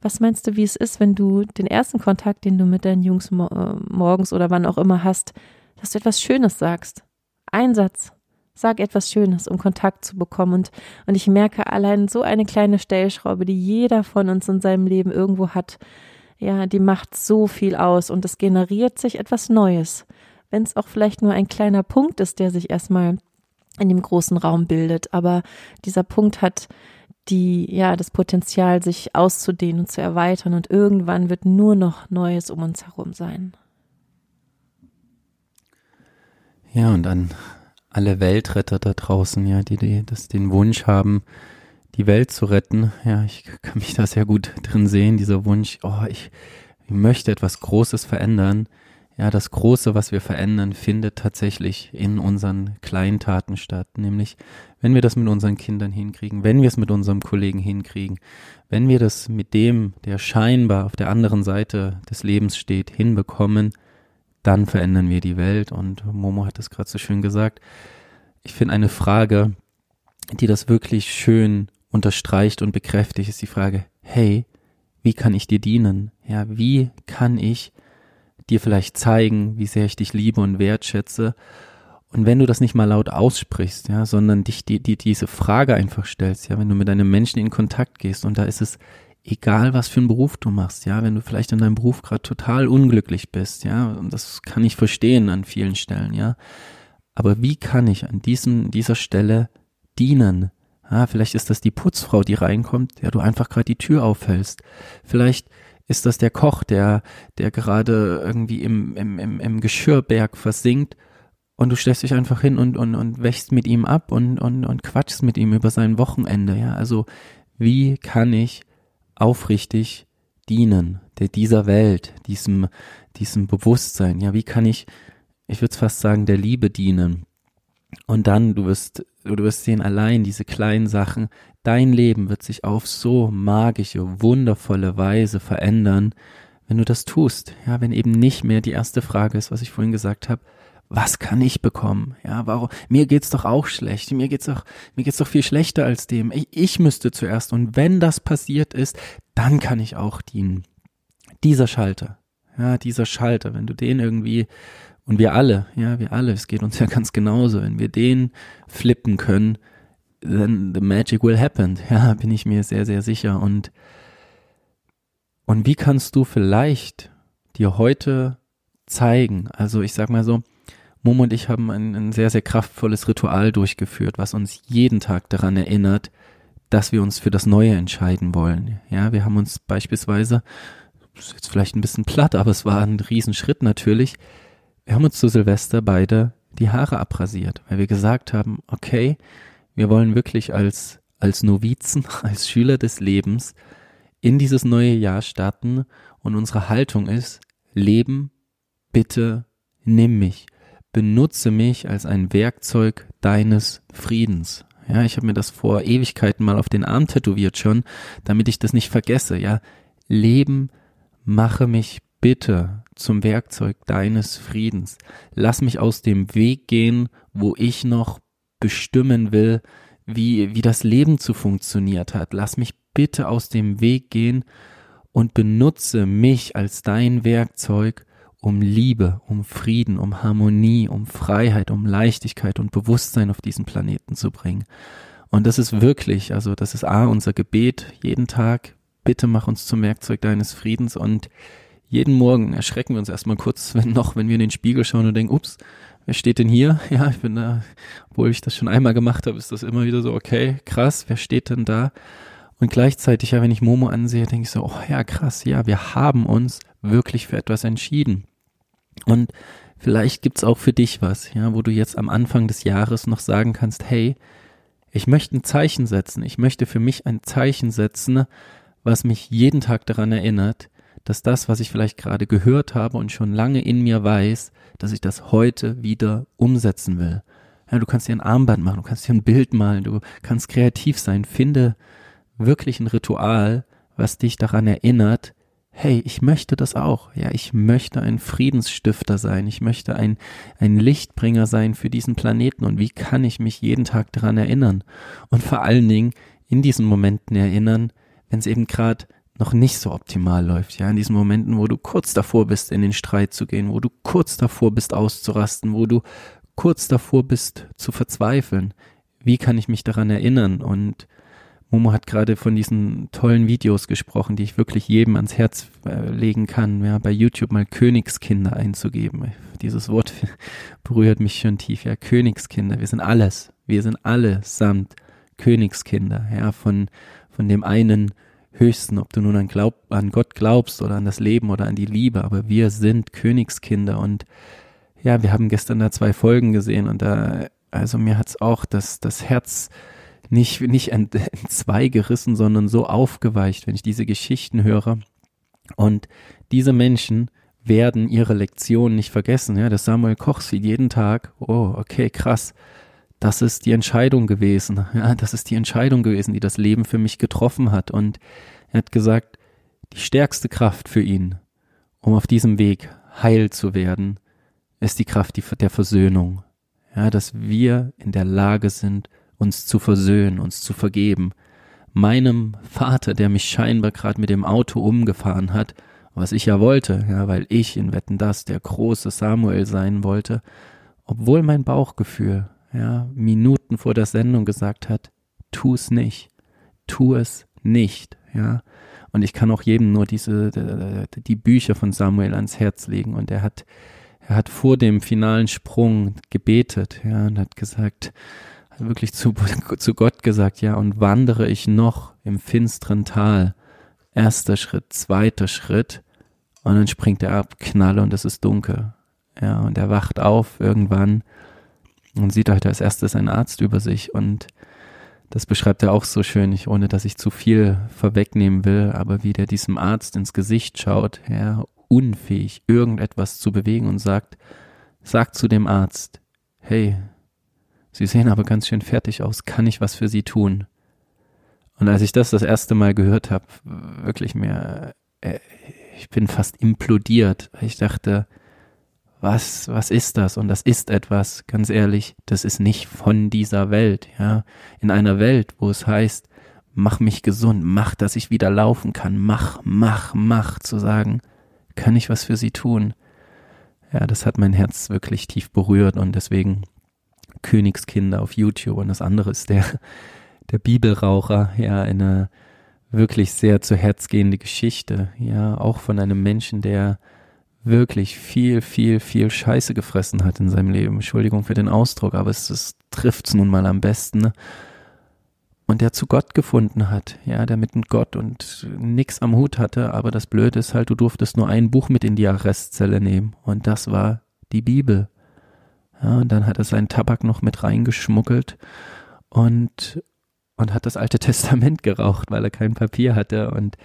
was meinst du, wie es ist, wenn du den ersten Kontakt, den du mit deinen Jungs äh, morgens oder wann auch immer hast, dass du etwas Schönes sagst? Ein Satz, Sag etwas Schönes, um Kontakt zu bekommen. Und, und ich merke allein so eine kleine Stellschraube, die jeder von uns in seinem Leben irgendwo hat, ja, die macht so viel aus und es generiert sich etwas Neues. Wenn es auch vielleicht nur ein kleiner Punkt ist, der sich erstmal in dem großen Raum bildet. Aber dieser Punkt hat die, ja, das Potenzial, sich auszudehnen und zu erweitern und irgendwann wird nur noch Neues um uns herum sein. Ja, und dann alle Weltretter da draußen, ja, die, die das den Wunsch haben, die Welt zu retten. Ja, ich kann mich da sehr gut drin sehen, dieser Wunsch, oh, ich, ich möchte etwas Großes verändern. ja, das Große, was wir verändern, findet tatsächlich in unseren kleinen Taten statt. Nämlich, wenn wir das mit unseren Kindern hinkriegen, wenn wir es mit unserem Kollegen hinkriegen, wenn wir das mit dem, der scheinbar auf der anderen Seite des Lebens steht, hinbekommen, dann verändern wir die Welt. Und Momo hat es gerade so schön gesagt. Ich finde eine Frage, die das wirklich schön unterstreicht und bekräftigt, ist die Frage, hey, wie kann ich dir dienen? Ja, wie kann ich dir vielleicht zeigen, wie sehr ich dich liebe und wertschätze. Und wenn du das nicht mal laut aussprichst, ja, sondern dich die, die, diese Frage einfach stellst, ja, wenn du mit einem Menschen in Kontakt gehst und da ist es egal, was für einen Beruf du machst, ja, wenn du vielleicht in deinem Beruf gerade total unglücklich bist, ja, und das kann ich verstehen an vielen Stellen, ja. Aber wie kann ich an diesem, dieser Stelle dienen? Ja, vielleicht ist das die Putzfrau, die reinkommt, der du einfach gerade die Tür aufhältst. Vielleicht ist das der Koch, der, der gerade irgendwie im, im, im, im Geschirrberg versinkt und du stellst dich einfach hin und, und, und wächst mit ihm ab und, und, und quatschst mit ihm über sein Wochenende, ja. Also, wie kann ich aufrichtig dienen, der dieser Welt, diesem, diesem Bewusstsein, ja, wie kann ich, ich würde fast sagen, der Liebe dienen? Und dann, du wirst, du wirst sehen, allein diese kleinen Sachen, Dein Leben wird sich auf so magische, wundervolle Weise verändern, wenn du das tust. Ja, wenn eben nicht mehr die erste Frage ist, was ich vorhin gesagt habe, was kann ich bekommen? Ja, warum? Mir geht's doch auch schlecht. Mir geht's doch, mir geht's doch viel schlechter als dem. Ich, ich müsste zuerst. Und wenn das passiert ist, dann kann ich auch dienen. Dieser Schalter. Ja, dieser Schalter, wenn du den irgendwie, und wir alle, ja, wir alle, es geht uns ja ganz genauso, wenn wir den flippen können, then the magic will happen. Ja, bin ich mir sehr, sehr sicher. Und, und wie kannst du vielleicht dir heute zeigen, also ich sag mal so, Momo und ich haben ein, ein sehr, sehr kraftvolles Ritual durchgeführt, was uns jeden Tag daran erinnert, dass wir uns für das Neue entscheiden wollen. Ja, wir haben uns beispielsweise, ist jetzt vielleicht ein bisschen platt, aber es war ein Riesenschritt natürlich, wir haben uns zu Silvester beide die Haare abrasiert, weil wir gesagt haben, okay, wir wollen wirklich als, als Novizen, <laughs> als Schüler des Lebens in dieses neue Jahr starten und unsere Haltung ist, Leben, bitte nimm mich, benutze mich als ein Werkzeug deines Friedens. Ja, ich habe mir das vor Ewigkeiten mal auf den Arm tätowiert schon, damit ich das nicht vergesse. Ja, Leben, mache mich bitte zum Werkzeug deines Friedens. Lass mich aus dem Weg gehen, wo ich noch bestimmen will, wie, wie das Leben zu funktioniert hat. Lass mich bitte aus dem Weg gehen und benutze mich als dein Werkzeug, um Liebe, um Frieden, um Harmonie, um Freiheit, um Leichtigkeit und Bewusstsein auf diesen Planeten zu bringen. Und das ist wirklich, also das ist A, unser Gebet jeden Tag. Bitte mach uns zum Werkzeug deines Friedens und jeden Morgen erschrecken wir uns erstmal kurz, <laughs> wenn noch, wenn wir in den Spiegel schauen und denken, ups, wer steht denn hier? <laughs> Ja, ich bin da, obwohl ich das schon einmal gemacht habe, ist das immer wieder so, okay, krass, wer steht denn da? Und gleichzeitig, ja, wenn ich Momo ansehe, denke ich so, oh ja, krass, ja, wir haben uns wirklich für etwas entschieden. Und vielleicht gibt's auch für dich was, ja, wo du jetzt am Anfang des Jahres noch sagen kannst, hey, ich möchte ein Zeichen setzen, ich möchte für mich ein Zeichen setzen, was mich jeden Tag daran erinnert, dass das, was ich vielleicht gerade gehört habe und schon lange in mir weiß, dass ich das heute wieder umsetzen will. Ja, du kannst dir ein Armband machen, du kannst dir ein Bild malen, du kannst kreativ sein. Finde wirklich ein Ritual, was dich daran erinnert, hey, ich möchte das auch. Ja, ich möchte ein Friedensstifter sein. Ich möchte ein, ein Lichtbringer sein für diesen Planeten. Und wie kann ich mich jeden Tag daran erinnern? Und vor allen Dingen in diesen Momenten erinnern, wenn es eben gerade noch nicht so optimal läuft, ja, in diesen Momenten, wo du kurz davor bist, in den Streit zu gehen, wo du kurz davor bist, auszurasten, wo du kurz davor bist, zu verzweifeln. Wie kann ich mich daran erinnern? Und Momo hat gerade von diesen tollen Videos gesprochen, die ich wirklich jedem ans Herz äh, legen kann, ja, bei YouTube mal Königskinder einzugeben. Dieses Wort <laughs> berührt mich schon tief, ja, Königskinder. Wir sind alles. Wir sind alle samt Königskinder, ja, von, von dem einen Höchsten, ob du nun an, glaub, an Gott glaubst oder an das Leben oder an die Liebe, aber wir sind Königskinder und ja, wir haben gestern da zwei Folgen gesehen und da, also mir hat's auch das, das Herz nicht, nicht in, in <laughs> zwei gerissen, sondern so aufgeweicht, wenn ich diese Geschichten höre. Und diese Menschen werden ihre Lektionen nicht vergessen. Ja, der Samuel Koch sieht jeden Tag, oh, okay, krass. Das ist die Entscheidung gewesen. Ja, das ist die Entscheidung gewesen, die das Leben für mich getroffen hat. Und er hat gesagt, die stärkste Kraft für ihn, um auf diesem Weg heil zu werden, ist die Kraft der Versöhnung. Ja, dass wir in der Lage sind, uns zu versöhnen, uns zu vergeben. Meinem Vater, der mich scheinbar gerade mit dem Auto umgefahren hat, was ich ja wollte, ja, weil ich in Wetten das der große Samuel sein wollte, obwohl mein Bauchgefühl, ja, Minuten vor der Sendung gesagt hat, tu es nicht, tu es nicht, ja. Und ich kann auch jedem nur diese, die Bücher von Samuel ans Herz legen und er hat, er hat vor dem finalen Sprung gebetet, ja, und hat gesagt, wirklich zu, <laughs> zu Gott gesagt, ja, und wandere ich noch im finsteren Tal. Erster Schritt, zweiter Schritt, und dann springt er ab, Knalle und es ist dunkel. Ja, und er wacht auf irgendwann und sieht halt als erstes einen Arzt über sich und das beschreibt er auch so schön, ich, ohne dass ich zu viel vorwegnehmen will, aber wie der diesem Arzt ins Gesicht schaut, ja, unfähig, irgendetwas zu bewegen und sagt, sagt zu dem Arzt, hey, Sie sehen aber ganz schön fertig aus, kann ich was für Sie tun? Und als ich das das erste Mal gehört habe, wirklich mehr, äh, ich bin fast implodiert. Ich dachte, was, was ist das? Und das ist etwas, ganz ehrlich, das ist nicht von dieser Welt, ja. In einer Welt, wo es heißt, mach mich gesund, mach, dass ich wieder laufen kann, mach, mach, mach, zu sagen, kann ich was für sie tun? Ja, das hat mein Herz wirklich tief berührt und deswegen Königskinder auf YouTube und das andere ist der, der Bibelraucher, ja, eine, wirklich sehr zu Herz gehende Geschichte, ja, auch von einem Menschen, der wirklich viel, viel, viel Scheiße gefressen hat in seinem Leben. Entschuldigung für den Ausdruck, aber es, es trifft's nun mal am besten. Und der zu Gott gefunden hat, ja, der mit Gott und nix am Hut hatte, aber das Blöde ist halt, du durftest nur ein Buch mit in die Arrestzelle nehmen und das war die Bibel. Ja, und dann hat er seinen Tabak noch mit reingeschmuggelt und und hat das Alte <laughs> Testament geraucht, weil er kein Papier hatte und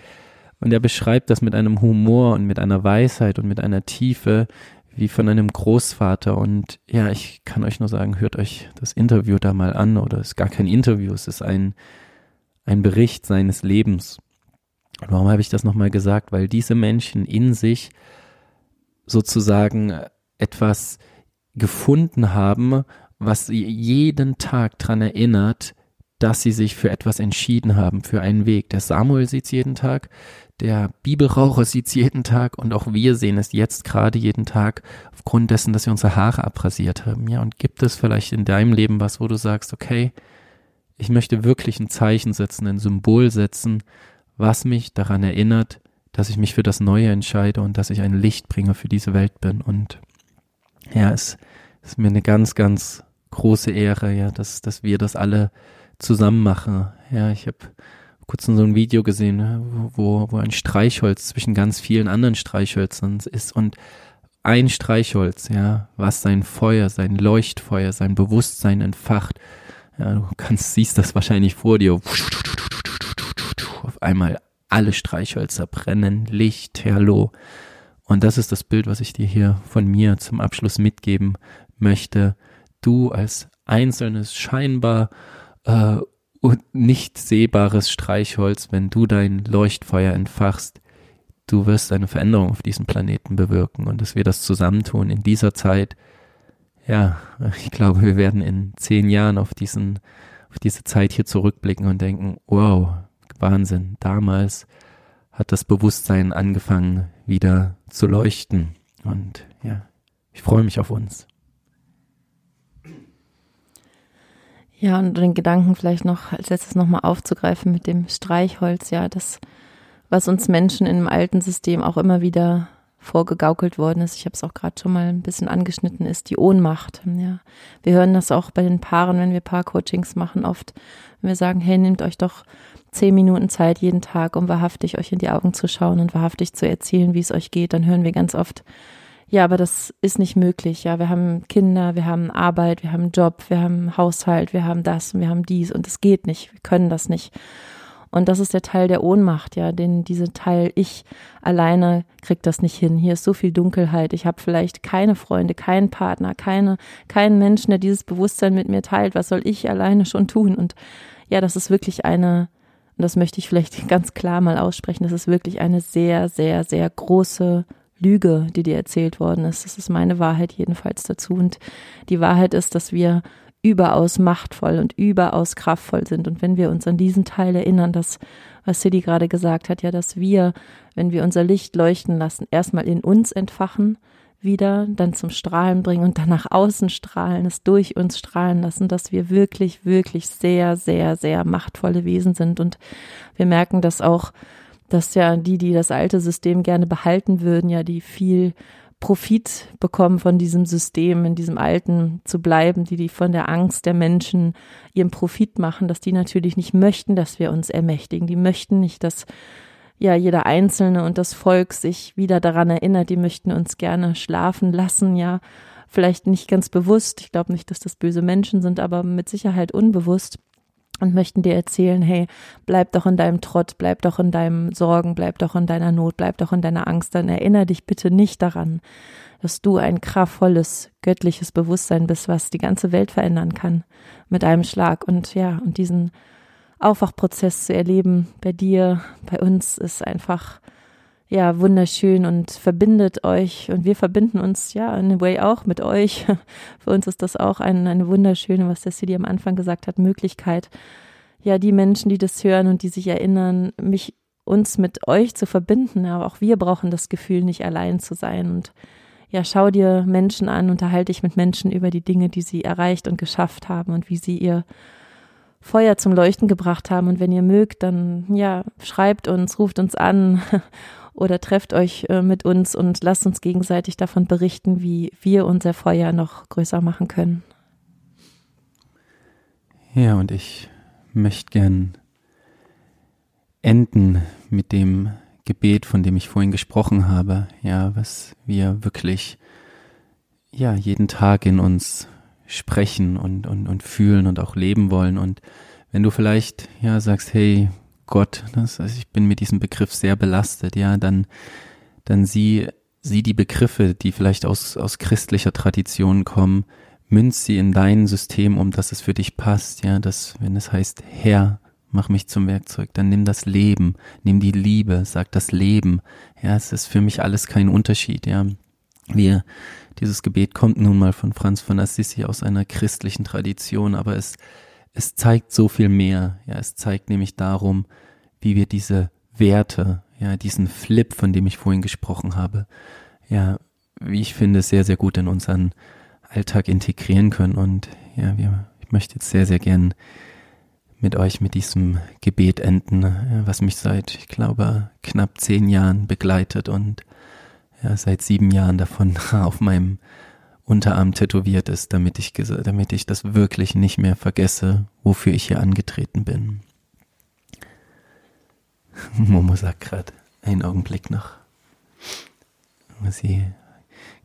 und er beschreibt das mit einem Humor und mit einer Weisheit und mit einer Tiefe wie von einem Großvater. Und ja, ich kann euch nur sagen, hört euch das Interview da mal an oder es ist gar kein Interview, es ist ein, ein Bericht seines Lebens. Und warum habe ich das nochmal gesagt? Weil diese Menschen in sich sozusagen etwas gefunden haben, was sie jeden Tag dran erinnert, dass sie sich für etwas entschieden haben, für einen Weg. Der Samuel sieht es jeden Tag, der Bibelraucher sieht es jeden Tag und auch wir sehen es jetzt gerade jeden Tag aufgrund dessen, dass wir unsere Haare abrasiert haben. Ja, und gibt es vielleicht in deinem Leben was, wo du sagst, okay, ich möchte wirklich ein Zeichen setzen, ein Symbol setzen, was mich daran erinnert, dass ich mich für das Neue entscheide und dass ich ein Lichtbringer für diese Welt bin. Und ja, es ist mir eine ganz, ganz große Ehre, ja, dass, dass wir das alle zusammen machen. Ja, ich habe kurz so ein Video gesehen, ne, wo, wo ein Streichholz zwischen ganz vielen anderen Streichhölzern ist und ein Streichholz, ja, was sein Feuer, sein Leuchtfeuer, sein Bewusstsein entfacht. Ja, du kannst, siehst das wahrscheinlich vor dir. Auf einmal alle Streichhölzer brennen, Licht, Hallo. Und das ist das Bild, was ich dir hier von mir zum Abschluss mitgeben möchte. Du als einzelnes, scheinbar äh, nicht sehbares Streichholz, wenn du dein Leuchtfeuer entfachst, du wirst eine Veränderung auf diesem Planeten bewirken und dass wir das zusammentun in dieser Zeit. Ja, ich glaube, wir werden in zehn Jahren auf diesen, auf diese Zeit hier zurückblicken und denken, wow, Wahnsinn, damals hat das Bewusstsein angefangen wieder zu leuchten und ja, ich freue mich auf uns. Ja, und den Gedanken vielleicht noch als letztes nochmal aufzugreifen mit dem Streichholz, ja, das, was uns Menschen im alten System auch immer wieder vorgegaukelt worden ist, ich habe es auch gerade schon mal ein bisschen angeschnitten, ist die Ohnmacht. Ja. Wir hören das auch bei den Paaren, wenn wir Paarcoachings machen, oft, wenn wir sagen, hey, nehmt euch doch zehn Minuten Zeit jeden Tag, um wahrhaftig euch in die Augen zu schauen und wahrhaftig zu erzählen, wie es euch geht, dann hören wir ganz oft, ja, aber das ist nicht möglich. Ja, wir haben Kinder, wir haben Arbeit, wir haben Job, wir haben Haushalt, wir haben das und wir haben dies und es geht nicht. Wir können das nicht. Und das ist der Teil der Ohnmacht, ja, den diese Teil ich alleine kriegt das nicht hin. Hier ist so viel Dunkelheit. Ich habe vielleicht keine Freunde, keinen Partner, keine keinen Menschen, der dieses Bewusstsein mit mir teilt. Was soll ich alleine schon tun? Und ja, das ist wirklich eine und das möchte ich vielleicht <laughs> ganz klar mal aussprechen, das ist wirklich eine sehr, sehr, sehr große Lüge, die dir erzählt worden ist. Das ist meine Wahrheit jedenfalls dazu. Und die Wahrheit ist, dass wir überaus machtvoll und überaus kraftvoll sind. Und wenn wir uns an diesen Teil erinnern, dass, was Siddhi gerade gesagt hat, ja, dass wir, wenn wir unser Licht leuchten lassen, erstmal in uns entfachen, wieder dann zum Strahlen bringen und dann nach außen strahlen, es durch uns strahlen lassen, dass wir wirklich, wirklich sehr, sehr, sehr machtvolle Wesen sind. Und wir merken das auch, dass ja die, die das alte System gerne behalten würden, ja, die viel Profit bekommen von diesem System, in diesem Alten zu bleiben, die die von der Angst der Menschen ihren Profit machen, dass die natürlich nicht möchten, dass wir uns ermächtigen. Die möchten nicht, dass ja jeder Einzelne und das Volk sich wieder daran erinnert. Die möchten uns gerne schlafen lassen, ja. Vielleicht nicht ganz bewusst. Ich glaube nicht, dass das böse Menschen sind, aber mit Sicherheit unbewusst und möchten dir erzählen, hey, bleib doch in deinem Trott, bleib doch in deinem Sorgen, bleib doch in deiner Not, bleib doch in deiner Angst, dann erinnere dich bitte nicht daran, dass du ein kraftvolles, göttliches Bewusstsein bist, was die ganze Welt verändern kann mit einem Schlag und ja, und diesen Aufwachprozess zu erleben bei dir, bei uns ist einfach ja, wunderschön und verbindet euch und wir verbinden uns ja in a way auch mit euch. <laughs> Für uns ist das auch ein, eine wunderschöne, was der City am Anfang gesagt hat, Möglichkeit, ja, die Menschen, die das hören und die sich erinnern, mich uns mit euch zu verbinden, aber auch wir brauchen das Gefühl, nicht allein zu sein. Und ja, schau dir Menschen an, unterhalte dich mit Menschen über die Dinge, die sie erreicht und geschafft haben und wie sie ihr Feuer zum Leuchten gebracht haben. Und wenn ihr mögt, dann ja, schreibt uns, ruft uns an <laughs> oder trefft euch äh, mit uns und lasst uns gegenseitig davon berichten, wie wir unser Feuer noch größer machen können. Ja, und ich möchte gern enden mit dem Gebet, von dem ich vorhin gesprochen habe, ja, was wir wirklich ja jeden Tag in uns sprechen und, und, und fühlen und auch leben wollen. Und wenn du vielleicht ja sagst, hey, Gott, das, also ich bin mit diesem Begriff sehr belastet, ja, dann, dann sieh, sieh die Begriffe, die vielleicht aus, aus christlicher Tradition kommen, münz sie in dein System um, dass es für dich passt, ja, dass, wenn es heißt, Herr, mach mich zum Werkzeug, dann nimm das Leben, nimm die Liebe, sag das Leben, ja, es ist für mich alles kein Unterschied, ja. Wir, dieses Gebet kommt nun mal von Franz von Assisi aus einer christlichen Tradition, aber es, es zeigt so viel mehr. Ja, es zeigt nämlich darum, wie wir diese Werte, ja, diesen Flip, von dem ich vorhin gesprochen habe, ja, wie ich finde, sehr, sehr gut in unseren Alltag integrieren können. Und ja, wir, ich möchte jetzt sehr, sehr gern mit euch mit diesem Gebet enden, was mich seit, ich glaube, knapp zehn Jahren begleitet und ja, seit sieben Jahren davon <laughs> auf meinem Unterarm tätowiert ist, damit ich, damit ich das wirklich nicht mehr vergesse, wofür ich hier angetreten bin. <laughs> Momo sagt gerade, einen Augenblick noch. Sie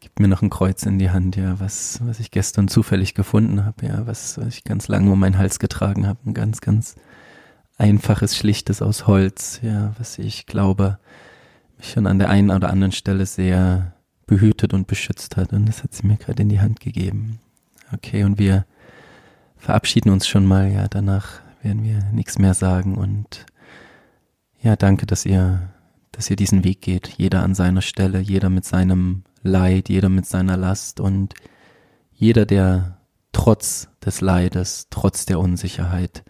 gibt mir noch ein Kreuz in die Hand, ja, was, was ich gestern zufällig gefunden habe, ja, was, was ich ganz lange um meinen Hals getragen habe. Ein ganz, ganz einfaches, schlichtes aus Holz, ja, was ich glaube, mich schon an der einen oder anderen Stelle sehr behütet und beschützt hat. Und das hat sie mir gerade in die Hand gegeben. Okay, und wir verabschieden uns schon mal, ja, danach werden wir nichts mehr sagen und ja, danke, dass ihr, dass ihr diesen Weg geht, jeder an seiner Stelle, jeder mit seinem Leid, jeder mit seiner Last und jeder, der trotz des Leides, trotz der Unsicherheit,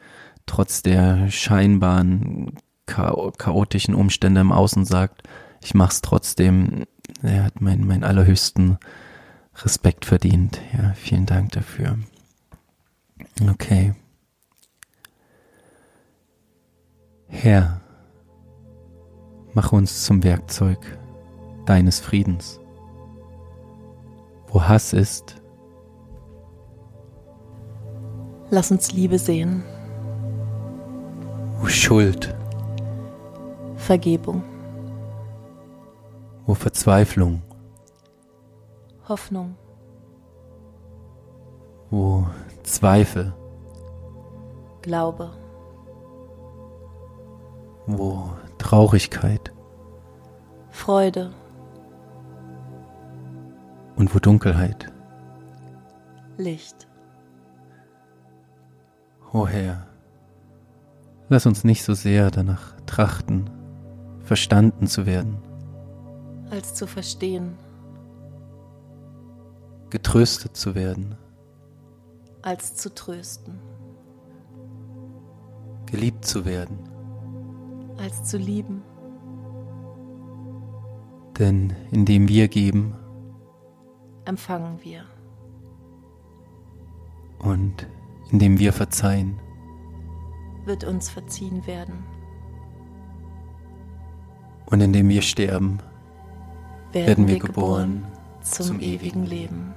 trotz der scheinbaren chaotischen Umstände im Außen sagt, ich mach's trotzdem, er hat meinen mein allerhöchsten Respekt verdient. Ja, vielen Dank dafür. Okay. Herr, mach uns zum Werkzeug deines Friedens. Wo Hass ist, lass uns Liebe sehen. Wo Schuld, Vergebung. Wo Verzweiflung, Hoffnung. Wo Zweifel, Glaube. wo Traurigkeit Freude und wo Dunkelheit. Licht. O Herr, lass uns nicht so sehr danach trachten, verstanden zu werden, als zu verstehen, getröstet zu werden, als zu trösten, geliebt zu werden, als zu lieben. Denn indem wir geben, empfangen wir. Und indem wir verzeihen, wird uns verziehen werden. Und indem wir sterben, werden, wir geboren, zum, zum ewigen Leben.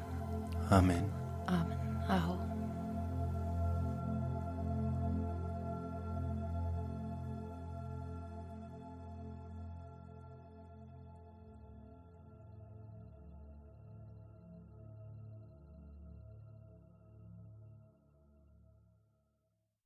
Amen. Amen. Aho.